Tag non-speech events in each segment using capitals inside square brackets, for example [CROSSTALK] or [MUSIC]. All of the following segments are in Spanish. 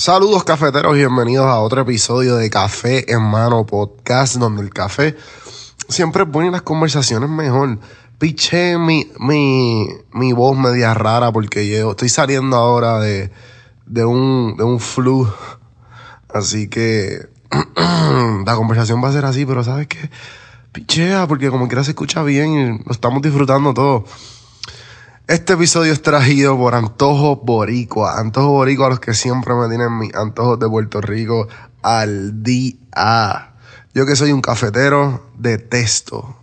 Saludos cafeteros y bienvenidos a otro episodio de Café en Mano Podcast, donde el café siempre pone las conversaciones mejor. Piché mi, mi, mi voz media rara porque yo estoy saliendo ahora de, de, un, de un flu. Así que [CLEARS THROAT] la conversación va a ser así, pero ¿sabes qué? Pichea, porque como quiera se escucha bien y lo estamos disfrutando todo. Este episodio es traído por Antojo Boricua. Antojo Boricua, los que siempre me tienen mis antojos de Puerto Rico al día. Yo que soy un cafetero, detesto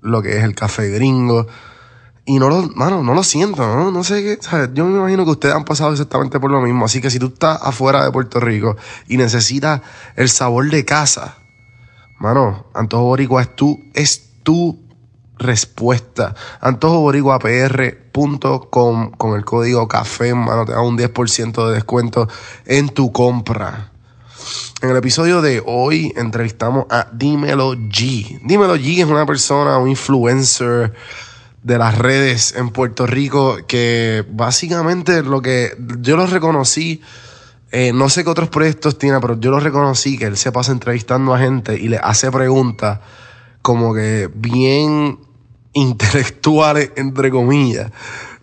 lo que es el café gringo. Y no lo, mano, no lo siento, ¿no? No sé qué. ¿sabes? Yo me imagino que ustedes han pasado exactamente por lo mismo. Así que si tú estás afuera de Puerto Rico y necesitas el sabor de casa, mano, Antojo Boricua es tu, es tu respuesta. AntojoBoricuaPR.com con el código CAFé, mano, te da un 10% de descuento en tu compra. En el episodio de hoy entrevistamos a Dímelo G. Dímelo G es una persona, un influencer de las redes en Puerto Rico que básicamente lo que yo lo reconocí, eh, no sé qué otros proyectos tiene, pero yo lo reconocí que él se pasa entrevistando a gente y le hace preguntas como que bien intelectuales, entre comillas.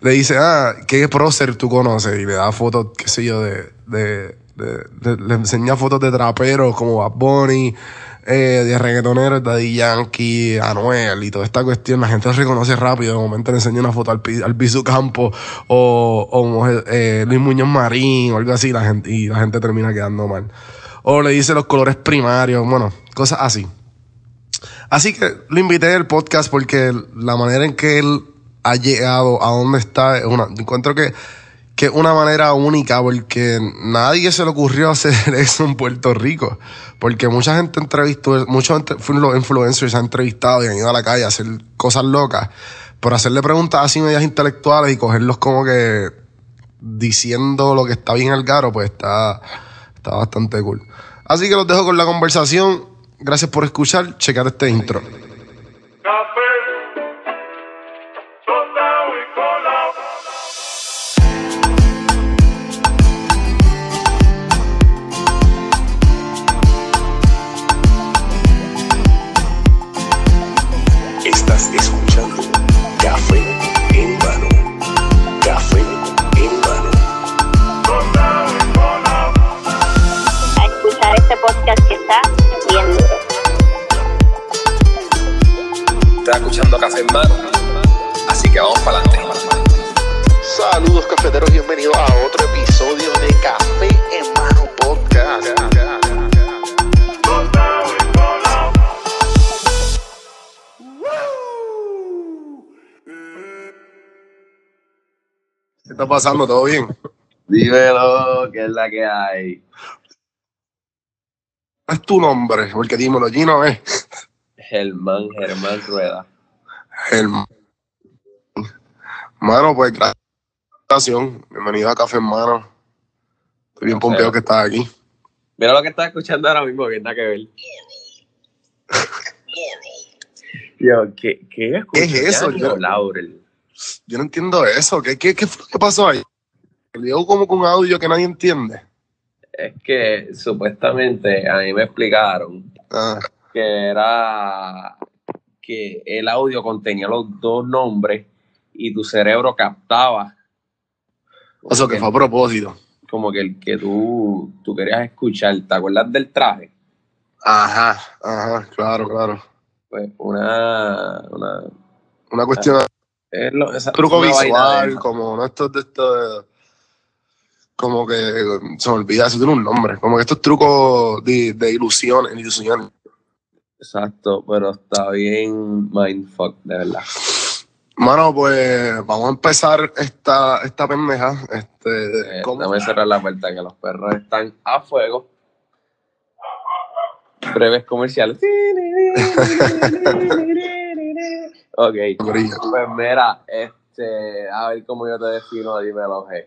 Le dice, ah, ¿qué prócer tú conoces? Y le da fotos, qué sé yo, de, de, de, le enseña fotos de traperos como Bad Bunny, eh, de reggaetoneros, Daddy Yankee, Anuel y toda esta cuestión. La gente reconoce rápido. De momento le enseña una foto al, al Bisu Campo o, o eh, Luis Muñoz Marín o algo así la gente, y la gente termina quedando mal. O le dice los colores primarios, bueno, cosas así. Así que lo invité al podcast porque la manera en que él ha llegado a donde está es una, encuentro que, que una manera única porque nadie se le ocurrió hacer [LAUGHS] eso en Puerto Rico. Porque mucha gente entrevistó, muchos influencers han entrevistado y han ido a la calle a hacer cosas locas. Pero hacerle preguntas así medias intelectuales y cogerlos como que diciendo lo que está bien al garo, pues está, está bastante cool. Así que los dejo con la conversación. Gracias por escuchar. Checar este intro. Escuchando Café en mano. Así que vamos para adelante. Saludos cafeteros, bienvenidos a otro episodio de Café en Mano Podcast. ¿Qué está pasando? ¿Todo bien? Dímelo, que es la que hay. ¿Cuál es tu nombre? Porque dímelo, Gino es Germán, Germán Rueda. el Mano, pues gracias. Bienvenido a Café en Mano. Estoy bien pompeado que estás aquí. Mira lo que estás escuchando ahora mismo, que nada que ver. Yo, ¿qué, qué, ¿Qué es eso? Yo, Yo- Laurel. Yo no entiendo eso. ¿Qué, qué, qué, que pasó ahí? Llegó como con un audio que nadie entiende. Es que supuestamente a mí me explicaron Ah, que era que el audio contenía los dos nombres y tu cerebro captaba eso que fue a propósito. como que el que tú, tú querías escuchar. ¿Te acuerdas del traje? Ajá, ajá, claro, claro. Pues una, una Una cuestión es lo- esa- truco visual, como no estos de estos como que se me olvida, eso tiene un nombre, como que estos trucos de, de ilusiones, ilusiones. Exacto, pero está bien mindfuck, de verdad. Mano, pues vamos a empezar esta, esta pendeja. Este, Eh. Déjame cerrar la puerta que los perros están a fuego. Breves comerciales. [LAUGHS] ok. Pues mira, este, a ver cómo yo te defino Dímelo G.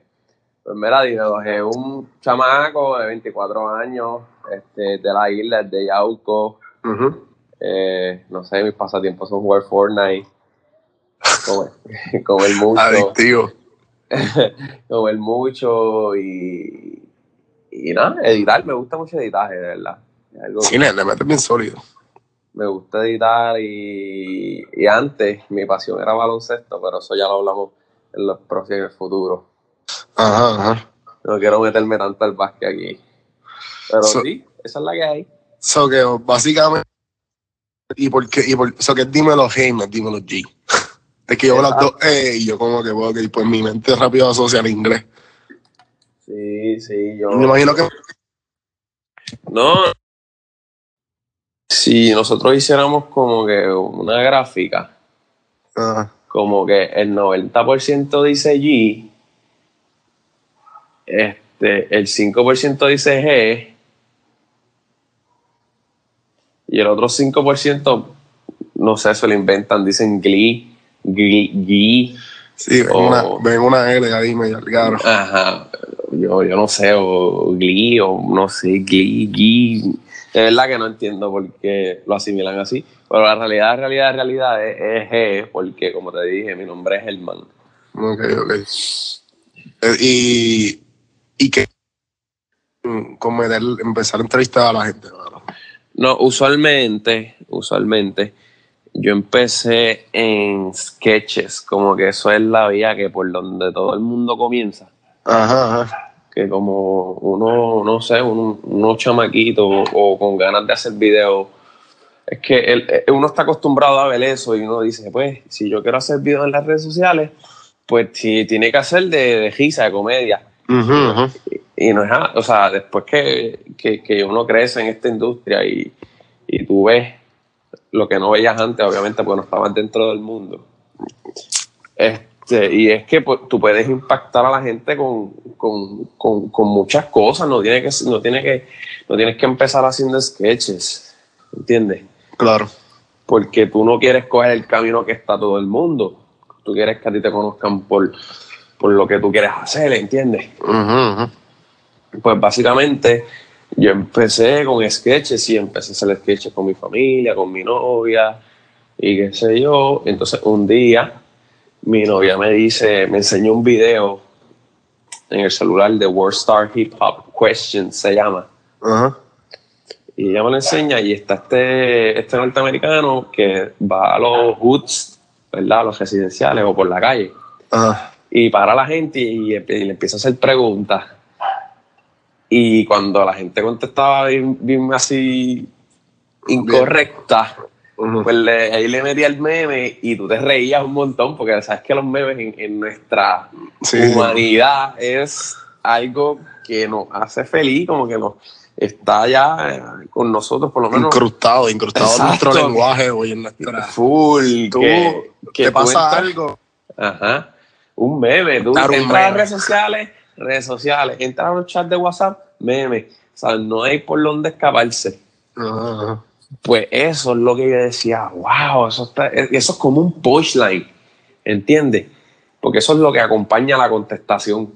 Pues mira, Dímelo G, un chamaco de 24 años, este, de la isla de Yauco, Eh, no sé, mis pasatiempos son jugar Fortnite, comer, [LAUGHS] comer mucho, Adictivo. [LAUGHS] comer mucho y, y, nada, editar, me gusta mucho editaje, de verdad. Algo Sí, le, metes bien sólido. me gusta editar y, y antes mi pasión era baloncesto, pero eso ya lo hablamos en los próximos en el futuro. Ajá, ajá. No quiero meterme tanto al básquet aquí. Pero So- sí, esa es la que hay. So que básicamente. ¿Y por qué? Y por, so que dímelo Hey, no es dímelo G. [LAUGHS] Es que yo veo las dos E y yo como que, ok, pues mi mente rápido asocia al inglés. Sí, sí, yo. Me imagino que No. Si nosotros hiciéramos como que una gráfica, Ajá. como que el 90% dice G, este, el 5% dice G, y el otro 5%, no sé, se lo inventan, dicen Glee, Glee, Glee, Sí, ven, Oh. una, ven una L ahí medio claro. Ajá. Yo, yo no sé, o Glee, o no sé, Glee, Glee. De verdad que no entiendo por qué lo asimilan así. Pero la realidad, realidad, realidad es, es G, porque como te dije, mi nombre es Germán. Ok, ok. Eh, y, y que mm, con meter, empezar a entrevistar a la gente. mano. No, usualmente, usualmente, yo empecé en sketches, como que eso es la vía que por donde todo el mundo comienza. Ajá, ajá. que como uno, no sé, uno, unos chamaquitos o con ganas de hacer videos, es que el- eh, uno está acostumbrado a ver eso y uno dice, pues, si yo quiero hacer videos en las redes sociales, pues sí, tiene que hacer de, de risa, de comedia. Ujú, ujú. Y no es nada, o sea, después que, que, que uno crece en esta industria y, y tú ves lo que no veías antes, obviamente, porque no estabas dentro del mundo. Este, y es que pues, tú puedes impactar a la gente con, con, con, con muchas cosas, no, tiene que, no, tiene que, no tienes que empezar haciendo sketches, ¿entiendes? Claro. Porque tú no quieres coger el camino que está todo el mundo, tú quieres que a ti te conozcan por, por lo que tú quieres hacer, ¿entiendes? Ujú. Pues básicamente yo empecé con sketches y empecé a hacer sketches con mi familia, con mi novia y qué sé yo. Entonces un día mi novia me dice, me enseñó un video en el celular de World Star Hip Hop Questions, se llama. Ajá. Y ella me lo enseña y está este, este norteamericano que va a los hoods, ¿verdad? A los residenciales o por la calle Ajá. y para la gente y, y le empieza a hacer preguntas. Y cuando la gente contestaba bien, bien así incorrecta, pues le- ahí le metía el meme y tú te reías un montón porque sabes que los memes en, en nuestra Sí. humanidad es algo que nos hace feliz, como que nos está ya eh, con nosotros por lo menos Incrustado, incrustado en nuestro lenguaje hoy en nuestra. full. Tú, que, que te tú pasa algo. Ajá. Un meme. Tú entras a redes sociales, redes sociales. Entras a un chat de WhatsApp, meme. O sea, no hay por dónde escaparse. Pues eso es lo que yo decía, wow, eso, está, eso es como un punchline, ¿entiendes? Porque eso es lo que acompaña la contestación.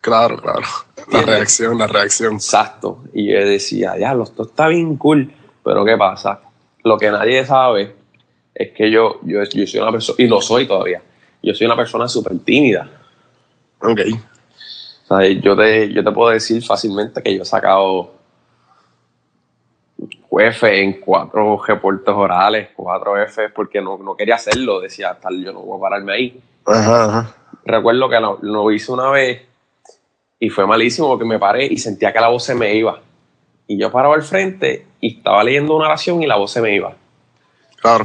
Claro, claro. La reacción, la reacción. Exacto. Y yo decía, ya, esto está bien cool, pero ¿qué pasa? Lo que nadie sabe es que yo, yo, yo soy una persona, y lo soy todavía, yo soy una persona súper tímida. Ok. O sea, yo te, yo te puedo decir fácilmente que yo he sacado F en cuatro reportes orales, cuatro F, porque no, no quería hacerlo. Decía, tal, yo no voy a pararme ahí. Ajá, ajá. Recuerdo que lo, lo hice una vez y fue malísimo porque me paré y sentía que la voz se me iba. Y yo paraba al frente y estaba leyendo una oración y la voz se me iba. Claro.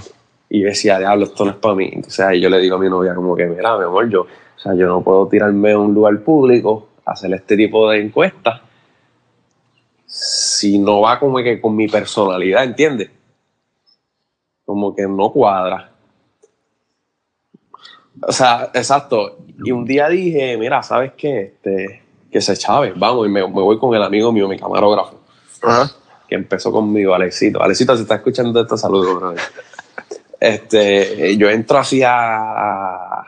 Y yo decía, diablo, esto no es para mí. Entonces ahí yo le digo a mi novia como que, mira, mi amor, yo, o sea, yo no puedo tirarme a un lugar público hacer este tipo de encuestas si no va como que con mi personalidad, ¿entiendes? Como que no cuadra. O sea, exacto. Y un día dije, mira, ¿sabes qué? Este, que se chave, vamos, y me, me voy con el amigo mío, mi camarógrafo Ajá. que empezó conmigo, Alexito. Alexito, si está escuchando esto, saludos, brother. Este, yo entro así a,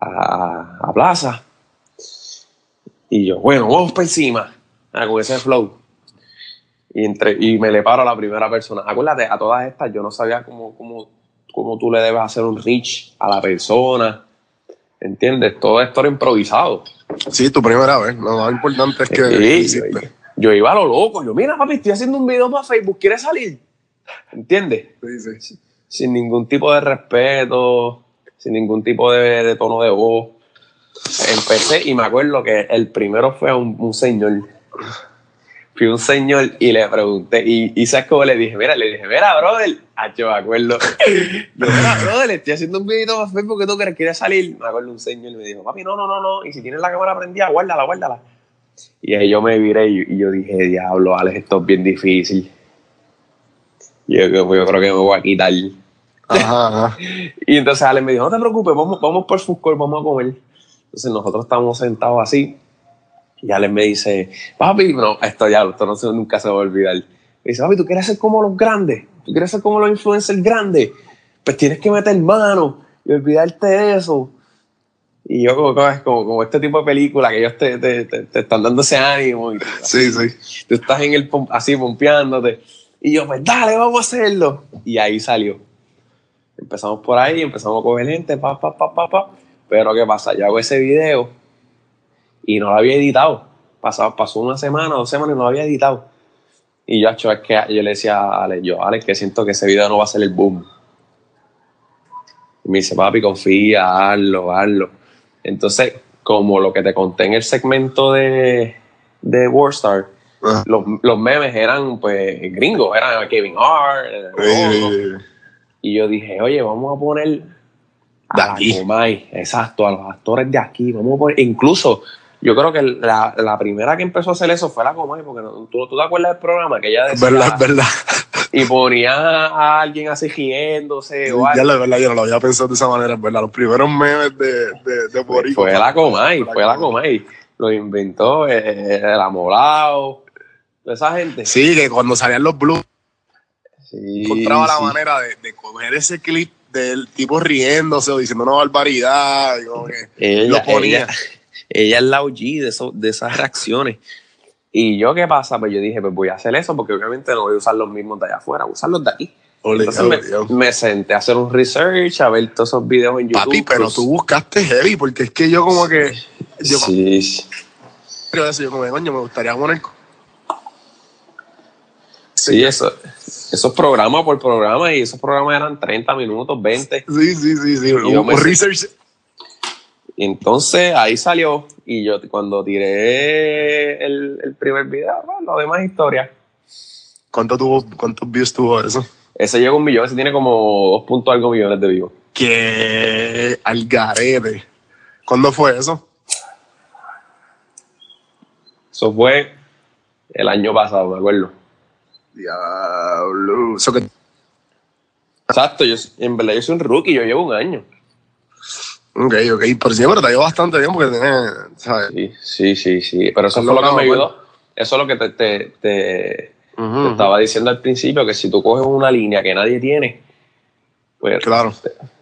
a, a Plaza y yo, bueno, vamos para encima, ah, con ese flow. Y, entre, y me le paro a la primera persona. Acuérdate, a todas estas yo no sabía cómo, cómo, cómo tú le debes hacer un reach a la persona. ¿Entiendes? Todo esto era improvisado. Sí, tu primera vez. Lo más importante es que Sí, yo iba a lo loco. Yo, mira, papi, estoy haciendo un video para Facebook. ¿Quieres salir? ¿Entiendes? Sí, sí. Sin ningún tipo de respeto, sin ningún tipo de, de tono de voz. Empecé y me acuerdo que el primero fue a un, un señor. Fui un señor y le pregunté, y, y ¿sabes cómo le dije? Mira, le dije, mira, brother, ah, yo me acuerdo. Mira, brother, estoy haciendo un video para Facebook, ¿qué tú crees? ¿Quieres salir? Me acuerdo un señor y me dijo, papi, no, no, no, no, y si tienes la cámara prendida, guárdala, guárdala. Y ahí yo me viré y, y yo dije, diablo, Alex, esto es bien difícil. Yo, yo, yo creo que me voy a quitar. Ajá, ajá. [LAUGHS] Y entonces Alex me dijo, no te preocupes, vamos, vamos por food court, vamos a comer. Entonces nosotros estábamos sentados así y Alex me dice, papi, no, esto ya, esto no se- nunca se va a olvidar. Me dice, papi, ¿tú quieres ser como los grandes? ¿Tú quieres ser como los influencers grandes? Pues tienes que meter mano y olvidarte de eso. Y yo como, como, como, este tipo de película que ellos te, te, te- te están dando ese ánimo y [LAUGHS] Sí, sí. tú estás en el así pompeándote. Y yo, pues dale, vamos a hacerlo. Y ahí salió. Empezamos por ahí, empezamos a coger gente, pa, pa, pa, pa, pa. Pero ¿qué pasa? Yo hago ese video y no lo había editado. Pasó, pasó una semana, dos semanas y no lo había editado. Y yo, es que yo le decía a Alex, yo, Alex, que siento que ese video no va a ser el boom. Y me dice, papi, confía, hazlo, hazlo. Entonces, como lo que te conté en el segmento de, de Warstar, Ajá. los, los memes eran pues gringos, eran Kevin Hart, eh, Eh, y yo dije, oye, vamos a poner De a la aquí. Comay, exacto, a los actores de aquí, vamos a poner, incluso yo creo que la, la primera que empezó a hacer eso fue la Comay, porque no- ¿tú, tú te acuerdas del programa que ella decía verdad, verdad. y ponía a alguien así riéndose o Ya la verdad, yo no lo había pensado de esa manera, es verdad. Los primeros memes de, de, de. Fue la Comay, fue la Comay. Lo inventó eh, el amolado, toda esa gente. Sí, que cuando salían los blues, Sí, encontraba la manera de, de coger ese clip del tipo riéndose o diciendo una barbaridad. que ella, lo ponía. Ella, ella es la OG de, eso, de esas reacciones. Y yo, ¿qué pasa? Pues yo dije, pues voy a hacer eso porque obviamente no voy a usar los mismos de allá afuera, voy a usar los de aquí. Entonces me, me senté a hacer un research, a ver todos esos videos en YouTube. Papi, pero pues, tú buscaste heavy, porque es que yo como que... Yo Sí, creo eso, yo como que, coño, me gustaría poner... Sí, eso, esos programas por programa y esos programas eran 30 minutos, 20. Sí, sí, sí, sí. yo Un, me research. Y entonces ahí salió y yo cuando tiré el, el primer video, bueno, lo demás historia. ¿Cuánto tuvo, ¿Cuántos views tuvo eso? Ese llegó a un millón, ese tiene como dos puntos algo millones de views. Que al garete. ¿Cuándo fue eso? Eso fue el año pasado, me acuerdo. Diablo. Eso que Exacto, yo, en verdad yo soy un rookie, yo llevo un año. Ok, ok. Pero sí, pero te llevo bastante bien porque tenés, ¿sabes? Sí, sí, sí, sí. Pero eso Has fue lo que me ayudó. Eso es lo que te, te, te- estaba diciendo al principio, que si tú coges una línea que nadie tiene, pues Claro.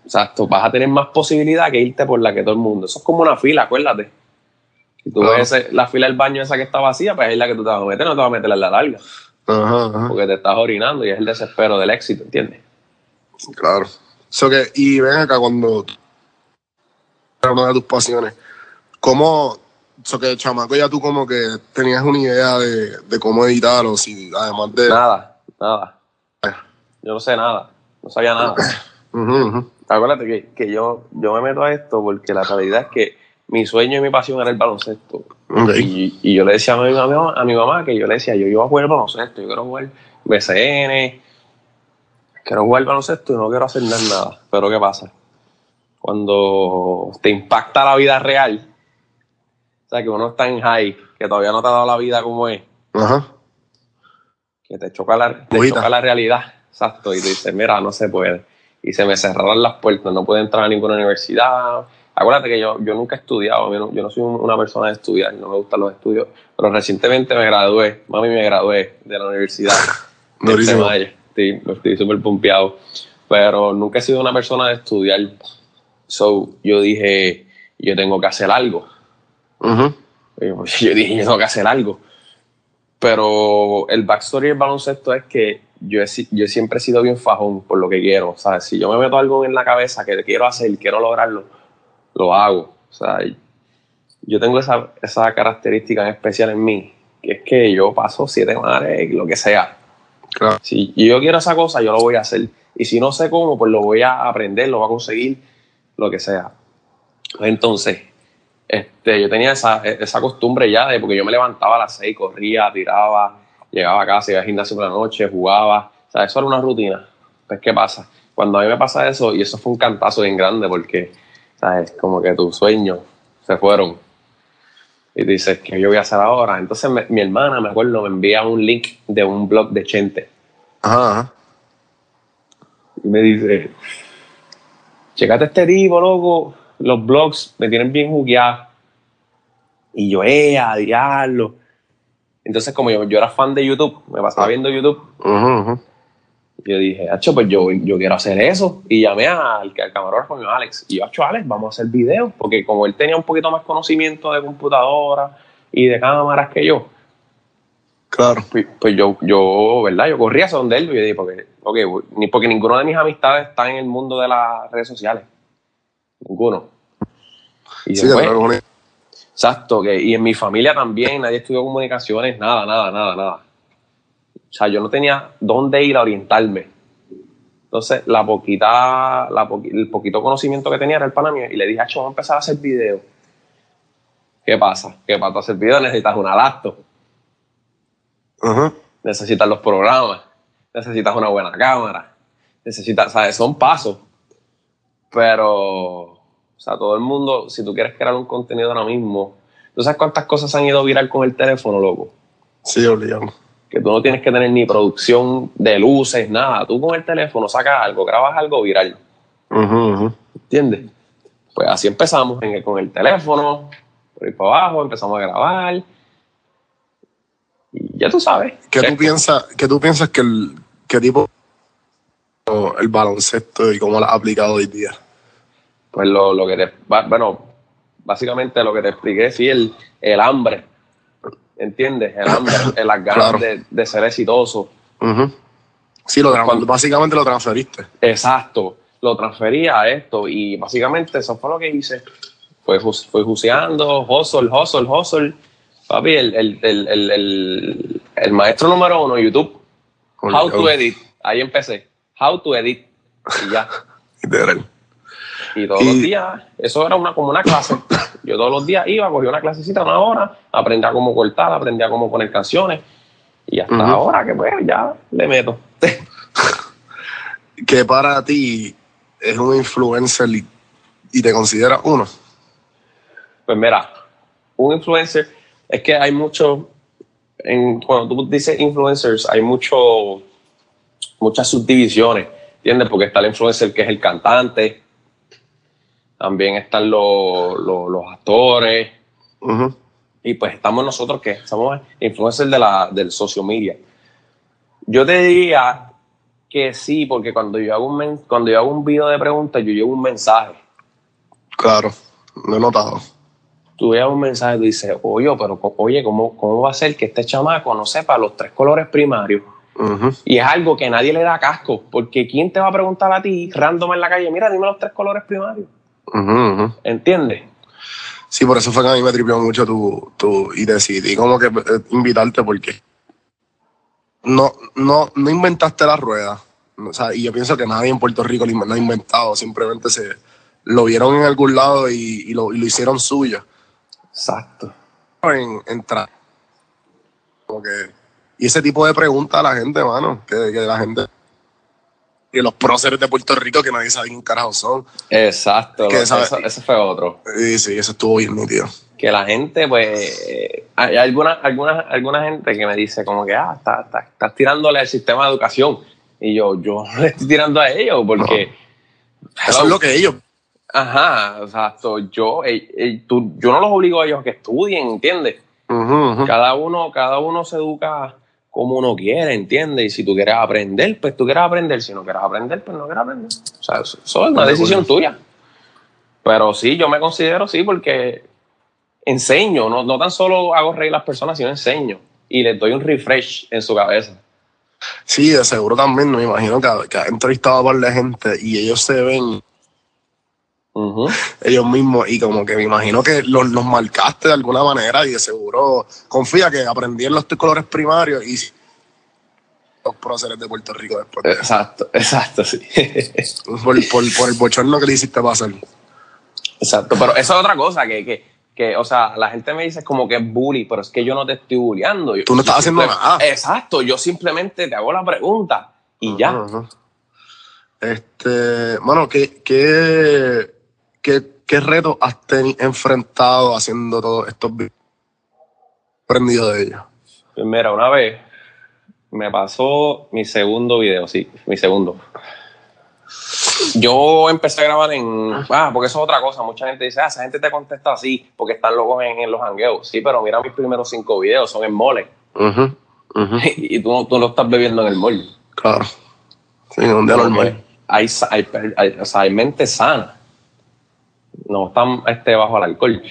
Exacto, vas a tener más posibilidad que irte por la que todo el mundo. Eso es como una fila, acuérdate. Si tú Claro. ves ese- la fila del baño esa que está vacía, pues es la que tú te vas a meter, no te vas a meter en la larga, Ajá, ajá. porque te estás orinando y es el desespero del éxito, ¿entiendes? Claro. So que, y ven acá cuando era una de tus pasiones, ¿cómo, so que chamaco ya tú como que tenías una idea de, de cómo editar o si además de... Nada, nada. Yo no sé nada, no sabía nada. [LAUGHS] Acuérdate que, que yo, yo me meto a esto porque la realidad es que mi sueño y mi pasión era el baloncesto. Y, y yo le decía a mi, mamá, a mi mamá que yo le decía, yo iba a jugar baloncesto, yo quiero jugar BCN, quiero jugar baloncesto y no quiero hacer nada. Pero ¿qué pasa? Cuando te impacta la vida real, o sea, que uno está en high, que todavía no te ha dado la vida como es, Ajá. que te choca la, te choca la realidad, exacto, y te dice, mira, no se puede. Y se me cerraron las puertas, no puedo entrar a ninguna universidad. Acuérdate que yo, yo nunca he estudiado, yo no, yo no soy un- una persona de estudiar, no me gustan los estudios, pero recientemente me gradué, mami me gradué de la universidad. [LAUGHS] este mayo. Sí, estoy súper pompeado, pero nunca he sido una persona de estudiar. So, yo dije, yo tengo que hacer algo. Ujú. Y pues, [LAUGHS] Yo dije, yo tengo que hacer algo. Pero el backstory del baloncesto es que yo, he yo siempre he sido bien fajón por lo que quiero. ¿sabes? Si yo me meto algo en la cabeza que quiero hacer, quiero lograrlo, lo hago. O sea, yo tengo esa, esa característica en especial en mí, que es que yo paso siete mares, lo que sea. Claro. Si yo quiero esa cosa, yo lo voy a hacer. Y si no sé cómo, pues lo voy a aprender, lo voy a conseguir, lo que sea. Entonces, este, yo tenía esa, esa costumbre ya de porque yo me levantaba a las seis, corría, tiraba, llegaba a casa, iba al gimnasio por la noche, jugaba. O sea, eso era una rutina. Pues, ¿qué pasa? Cuando a mí me pasa eso, y eso fue un cantazo bien grande porque, ¿sabes? Como que tus sueños se fueron. Y tú dices, ¿qué yo voy a hacer ahora? Entonces, me- mi hermana, me acuerdo, me envía un link de un blog de Chente. Ajá, ajá. Y me dice, checate este tipo, loco, los blogs me tienen bien jugueado. Y yo, eh, a diablo. Entonces, como yo, yo era fan de YouTube, me pasaba viendo YouTube, ujú. Yo dije, hacho, pues yo, yo quiero hacer eso. Y llamé al, al camarógrafo, mi Alex. Y yo, hacho, Alex, vamos a hacer videos. Porque como él tenía un poquito más conocimiento de computadora y de cámaras que yo, Claro. pues, pues yo, yo, ¿verdad? Yo corría hacia donde él y yo dije, porque, ok, voy- ni porque ninguno de mis amistades está en el mundo de las redes sociales. Ninguno. Y Sí, que pues, un- exacto, que, y en mi familia también nadie estudió comunicaciones, nada, nada, nada, nada. O sea, yo no tenía dónde ir a orientarme. Entonces, la poquita, la poqui- el poquito conocimiento que tenía era el pana mío y le dije, "Acho, vamos a empezar a hacer videos. ¿Qué pasa? Que para tú hacer videos necesitas una laptop Ajá. necesitas los programas, necesitas una buena cámara, necesitas, ¿sabes? Son pasos. Pero, o sea, todo el mundo, si tú quieres crear un contenido ahora mismo, ¿tú sabes cuántas cosas han ido viral con el teléfono, loco? Sí, obligado. Que tú no tienes que tener ni producción de luces, nada. Tú con el teléfono sacas algo, grabas algo viral. ¿entiendes? Pues así empezamos en el- con el teléfono, por ahí para abajo, empezamos a grabar. Y ya tú sabes. ¿Qué tú piensas, qué tú piensas que el qué tipo el baloncesto y cómo lo has aplicado hoy día? Pues lo, lo que te. Bueno, básicamente lo que te expliqué, sí, el, el hambre. ¿Entiendes? El hambre, [COUGHS] el- las ganas Claro. de, de ser exitoso. Sí, lo Cuando- básicamente lo transferiste. Exacto. Lo transfería a esto y básicamente eso fue lo que hice. Fue, fue juceando, hustle, hustle, hustle. Papi, el, el, el, el, maestro número uno, YouTube. How to edit. Ahí empecé. How to edit. Y ya. [LAUGHS] Literal. Y todos Y- los días, eso era una, como una clase. Yo todos los días iba, cogía una clasecita, una hora, aprendía cómo cortar, aprendía cómo poner canciones. Y hasta ahora que pues ya le meto. [LAUGHS] Que para ti es un influencer y, y te consideras uno. Pues mira, un influencer, es que hay mucho, en, cuando tú dices influencers, hay mucho, muchas subdivisiones, ¿entiendes? Porque está el influencer que es el cantante, también están los, los, los actores, y pues estamos nosotros que somos influencers de la, del social media. Yo te diría que sí, porque cuando yo hago un, men- cuando yo hago un video de preguntas, yo llevo un mensaje. Claro, lo he notado. tú veas un mensaje y dices, oye, pero oye, ¿cómo, ¿cómo va a ser que este chamaco no sepa los tres colores primarios? Y es algo que nadie le da casco, porque ¿quién te va a preguntar a ti, random en la calle, mira, dime los tres colores primarios? Ujú. ¿Entiendes? Sí, por eso fue que a mí me tripió mucho tu, tu y decidí como que eh, invitarte porque no, no, no inventaste la rueda. O sea, y yo pienso que nadie en Puerto Rico lo ha inventado, simplemente se lo vieron en algún lado y, y lo, y lo hicieron suyo. Exacto. En, en como que- y ese tipo de preguntas a la gente, mano, que, que la gente que los próceres de Puerto Rico que nadie sabe quién carajo son. Exacto. Que eso- ese fue otro. Y sí, eso estuvo bien nítido. Que la gente, pues, hay alguna, alguna, alguna gente que me dice como que, ah, estás está, estás tirándole al sistema de educación. Y yo, yo no [LAUGHS] le estoy tirando a ellos porque... Eso es lo que ellos Ajá, exacto. Yo, tú- yo no los obligo a ellos a que estudien, ¿entiendes? Cada uno, cada uno se educa como uno quiere, ¿entiendes? Y si tú quieres aprender, pues tú quieres aprender. Si no quieres aprender, pues no quieres aprender. O sea, eso, eso es una De decisión acuerdo. tuya. Pero sí, yo me considero sí porque enseño, no, no tan solo hago reír a las personas, sino enseño. Y les doy un refresh en su cabeza. Sí, de seguro también, me imagino que, que ha entrevistado a par de gente y ellos se ven Ellos mismos y como que me imagino que los, los marcaste de alguna manera y de seguro confía que aprendí en los colores primarios y los próceres de Puerto Rico después de. Exacto, exacto, sí. por, por, por el bochorno que le hiciste pasar. Exacto, pero eso es otra cosa que, que, que, o sea, la gente me dice como que es bully, pero es que yo no te estoy bulleando. Tú no estás haciendo nada. Exacto, yo simplemente te hago la pregunta y ya. Este, mano, ¿qué, qué, qué, qué retos has teni- enfrentado haciendo todos estos videos? Aprendido de ellos. Pues mira, una vez me pasó mi segundo video, sí, mi segundo. Yo empecé a grabar en. Ah, porque eso es otra cosa. Mucha gente dice, ah, esa gente te contesta así porque están locos en, en los hangueos. Sí, pero mira mis primeros cinco videos, son en mole. Ujú, [LAUGHS] y tú no, tú no estás bebiendo en el mole. Claro. Sí, un día normal. Hay, hay, hay, o sea, hay mente sana. No están este, bajo el alcohol.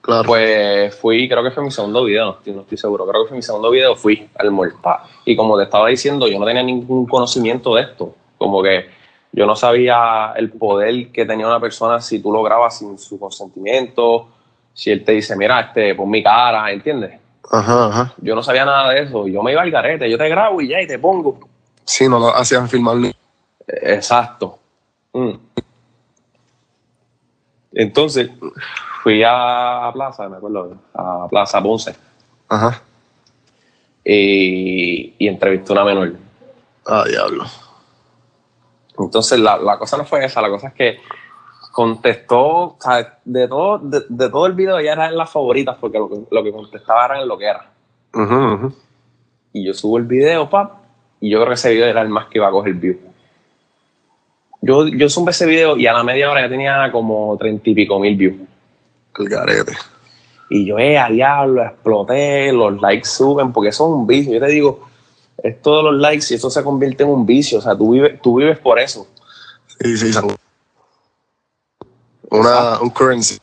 Claro. Pues fui, creo que fue mi segundo video, no estoy, no estoy seguro, creo que fue mi segundo video, fui al Morpa. Y como te estaba diciendo, yo no tenía ningún conocimiento de esto. Como que yo no sabía el poder que tenía una persona si tú lo grabas sin su consentimiento, si él te dice, mira, este, pon mi cara, ¿entiendes? Ajá, ajá. Yo no sabía nada de eso. Yo me iba al garete, yo te grabo y ya, y te pongo. Sí, no lo hacían filmar ni. Exacto. Mm. Entonces, fui a Plaza, me acuerdo, a Plaza Ponce, Ajá. y, y entrevisté a una menor. Ah, diablo. Entonces, la, la cosa no fue esa, la cosa es que contestó, o sea, de todo, de, de todo el video ella era en las favoritas, porque lo que, lo que contestaba era en lo que era. Ujú. Y yo subo el video, pap, y yo creo que ese video era el más que iba a coger view. Yo, yo subí ese video y a la media hora ya tenía como treinta y pico mil views. El garete. Y yo, eh, a diablo, exploté, los likes suben, porque eso es un vicio. Yo te digo, esto de los likes y eso se convierte en un vicio. O sea, tú vives, tú vives por eso. Sí, sí, Una, un currency.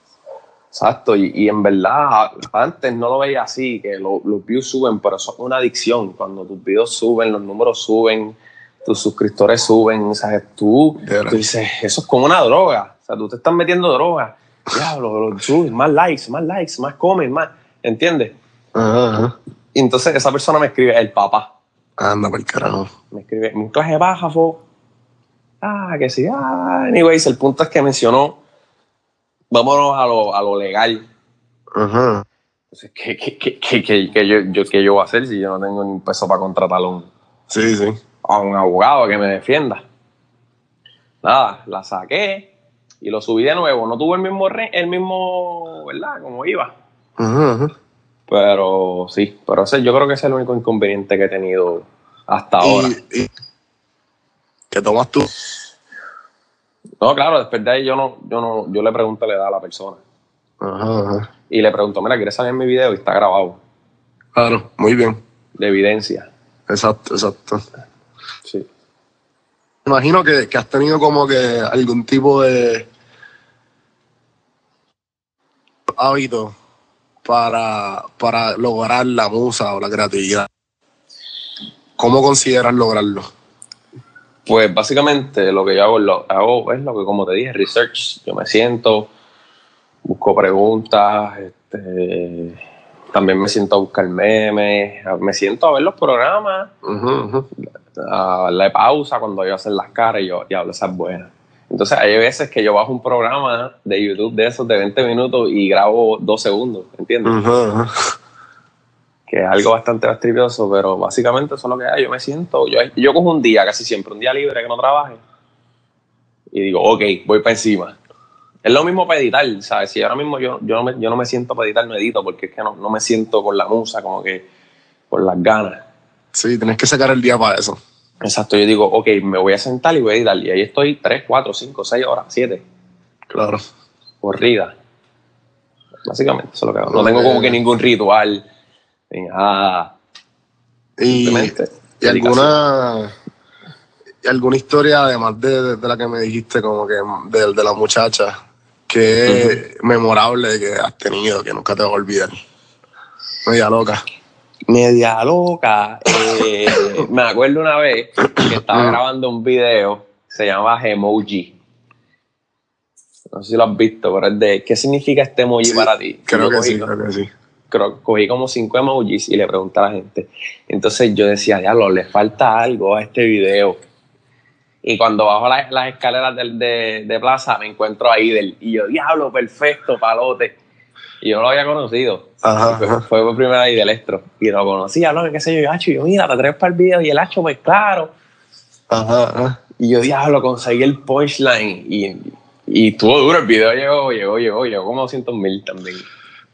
Exacto. Y, y en verdad, antes no lo veía así, que lo- los views suben, pero eso es una adicción. Cuando tus videos suben, los números suben, tus suscriptores suben, sea, tú, tú dices, eso es como una droga. O sea, tú te estás metiendo droga. Diablo, los más likes, más likes, más comen, más. ¿Entiendes? Ajá, ajá. Y entonces esa persona me escribe, el papá. Anda por el carajo. me escribe, mi clase baja, fo. Ah, que sí, ah, anyways, el punto es que mencionó, vámonos a lo, a lo legal. Ajá. Entonces, ¿qué, qué, qué, qué, qué- qué yo, yo, qué yo voy a hacer si yo no tengo ni un peso para contratar a un, Sí, sí. A un abogado que me defienda? Nada, la saqué y lo subí de nuevo. No tuvo el mismo, re- el mismo, ¿verdad? Como iba. Ajá, ajá. Pero sí, pero ese, yo creo que ese es el único inconveniente que he tenido hasta ahora. Y- ¿Qué tomas tú? No, claro, después de ahí yo no, yo no, yo le pregunto la edad a la persona. Ajá, ajá. Y le pregunto, mira, ¿quieres salir en mi video? Y está grabado, Claro, muy bien. de evidencia. Exacto, exacto. Sí. Imagino que, que has tenido como que algún tipo de hábito para, para lograr la musa o la creatividad. ¿Cómo consideras lograrlo? Pues básicamente lo que yo hago, lo, hago es lo que, como te dije, research. Yo me siento, busco preguntas, este, también me siento a buscar memes, me siento a ver los programas, Ujú, ujú. a darle pausa cuando yo hacen las caras y yo y hablo esas buenas. Entonces hay veces que yo bajo un programa de YouTube de esos de 20 minutos y grabo dos segundos, ¿entiendes? Ujú, ujú. que es algo bastante fastidioso, pero básicamente eso es lo que hay. Yo me siento, yo, yo cojo un día, casi siempre, un día libre que no trabaje, y digo, ok, voy para encima. Es lo mismo para editar, ¿sabes? Si ahora mismo yo, yo, no, me, yo no me siento para editar, no edito, porque es que no, no me siento con la musa, como que con las ganas. Sí, tienes que sacar el día para eso. Exacto, yo digo, ok, me voy a sentar y voy a editar, y ahí estoy 3, 4, 5, 6 horas, 7, Claro. corrida. Básicamente, eso es lo que hago. No tengo como que ningún ritual, ni nada. Y, alguna alguna historia, además de, de- de la que me dijiste, como que de, de la muchacha, que es memorable que has tenido, que nunca te vas a olvidar. Media loca. media loca. Eh, [LAUGHS] me acuerdo una vez que estaba grabando un video, se llamaba Emoji. No sé si lo has visto, pero es de ¿qué significa este emoji Sí, para ti? Creo que cogí, sí, creo que sí. creo- cogí como cinco emojis y le pregunté a la gente. Entonces yo decía, diablo, le falta algo a este video. Y cuando bajo la- las escaleras del- de, de plaza me encuentro a Idel. Y yo, diablo, perfecto, palote. Y yo no lo había conocido. Ajá, Fue, fue por primera vez del Estro. Y lo conocí, hablaba, qué sé yo, y yo, mira, te atreves para el video. Y el hacho, pues claro. Ajá, ajá. Y yo, diablo, conseguí el punchline. Y, y estuvo duro. El video llegó, llegó, llegó, llegó como 200 mil también.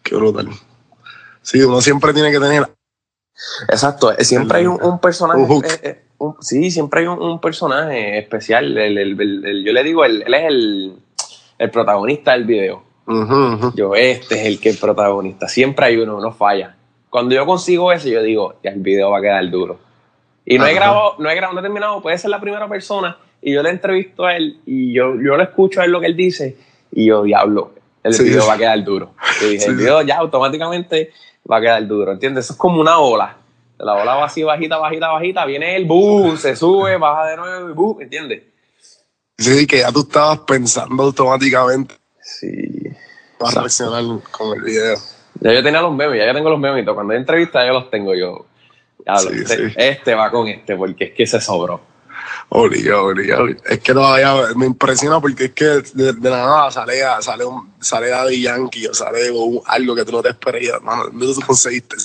Qué brutal. Sí, uno siempre tiene que tener. Exacto, siempre hay un, un personaje. Un hook. eh, eh, un- sí, siempre hay un, un personaje especial. El- el- yo le digo, él, él es el, el protagonista del video. Yo, este es el que es protagonista. Siempre hay uno, no falla. Cuando yo consigo ese, yo digo, ya el video va a quedar duro. Y no he grabado, no he grabado, no he terminado, puede ser la primera persona. Y yo le entrevisto a él y yo, yo lo escucho a él lo que él dice. Y yo, diablo, el Sí. video va a quedar duro. Yo dije, Sí, el video ya automáticamente va a quedar duro. ¿Entiendes? Eso es como una ola. La ola va así bajita, bajita, bajita. Viene el boom, se sube, baja de nuevo y boom, ¿entiendes? Sí, que ya tú estabas pensando automáticamente Sí. para Exacto. reaccionar con el video. Ya yo tenía los memes, ya yo tengo los memes y todo. Cuando hay entrevistas yo los tengo yo. Sí, este, sí. este va con este porque es que se sobró. Obligado, obligado. Es que todavía me impresiona porque es que de, de la nada sale, a- sale, un, sale Daddy Yankee o sale un- algo que tú no te esperas. y, Mano, ¿dónde tú conseguiste?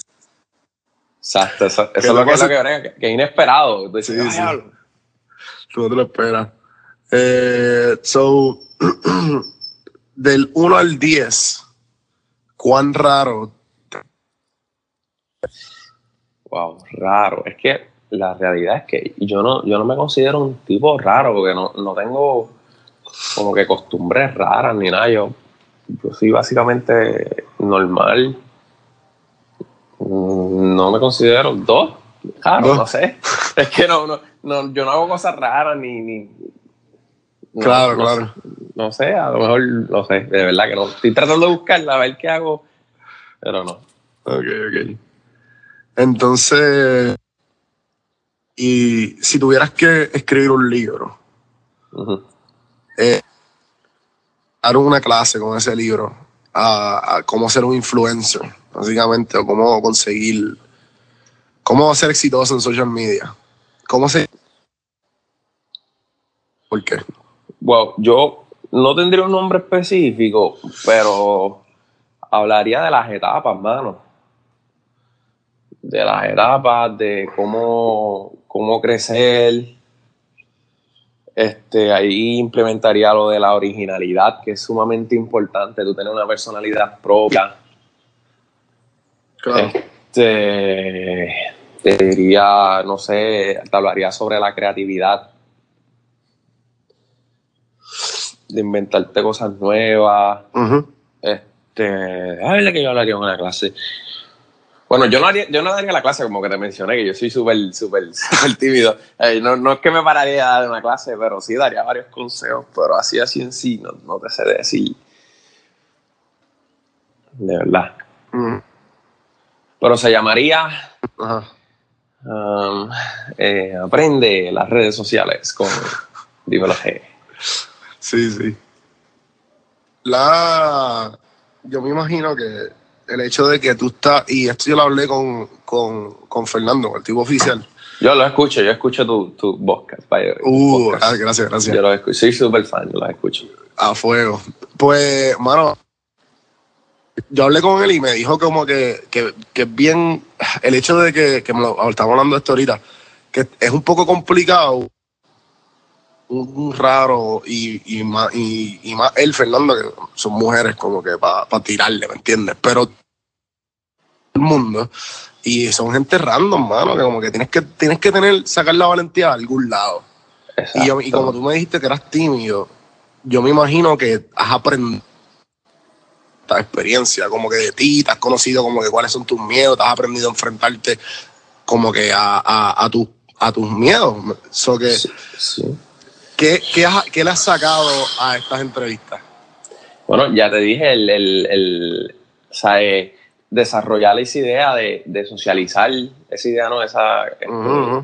Exacto, eso, eso es lo que, es lo que, brega, que, que es inesperado. Tú no te lo esperas. Eh, so, [CLEARS THROAT] del 1 al 10, ¿cuán raro? Wow, raro. Es que la realidad es que yo no, yo no me considero un tipo raro porque no, no tengo como que costumbres raras ni nada. Yo, yo soy básicamente normal. No me considero dos. Claro, ¿No? no, sé. [LAUGHS] Es que no, no, no, yo no hago cosas raras ni. Claro, no claro. No sé, a lo mejor, no sé, de verdad que no. Estoy tratando de buscarla, a ver qué hago, pero no. Ok, ok. Entonces, y si tuvieras que escribir un libro, eh, dar una clase con ese libro a, a cómo ser un influencer, básicamente, o cómo conseguir, cómo ser exitoso en social media. ¿Cómo se...? ¿Por qué? Wow, yo no tendría un nombre específico, pero hablaría de las etapas, mano. De las etapas, de cómo, cómo crecer. Este, ahí implementaría lo de la originalidad, que es sumamente importante, tú tener una personalidad propia. Claro. Este, te diría, no sé, te hablaría sobre la creatividad, de inventarte cosas nuevas. Este, a ver que yo hablaría en una clase. Bueno, yo no, haría, yo no daría la clase como que te mencioné, que yo soy súper, súper, [LAUGHS] súper tímido. Eh, no, no es que me pararía a dar una clase, pero sí daría varios consejos, pero así, así en sí, no, no te sé decir. De verdad. Pero se llamaría Ajá. um, eh, Aprende las redes sociales con Dímelo G. Sí, sí. La. Yo me imagino que el hecho de que tú estás. Y esto yo lo hablé con, con, con Fernando, el tipo oficial. Yo lo escucho, yo escucho tu, tu podcast. Uh, podcast. ah, gracias, gracias. Yo lo escucho, soy súper fan, yo lo escucho. A fuego. Pues, mano. Yo hablé con él y me dijo como que, que, que es bien. El hecho de que, que me lo estamos hablando esto ahorita, que es un poco complicado. Un, un raro y, y, más, y, y más él, Fernando, que son mujeres como que para tirarle, ¿me entiendes? Pero el mundo y son gente random, mano, que como que tienes que tienes que tener sacar la valentía de algún lado. Y, yo- y como tú me dijiste que eras tímido, yo me imagino que has aprendido esta experiencia, como que de ti, te has conocido como que cuáles son tus miedos, te has aprendido a enfrentarte como que a, a, a, tus- a tus miedos. So que, Sí, sí. ¿qué, qué, has- qué le has sacado a estas entrevistas? Bueno, ya te dije, el, el, el- o sea, eh, desarrollar esa idea de, de socializar, esa idea, ¿no? Esa este,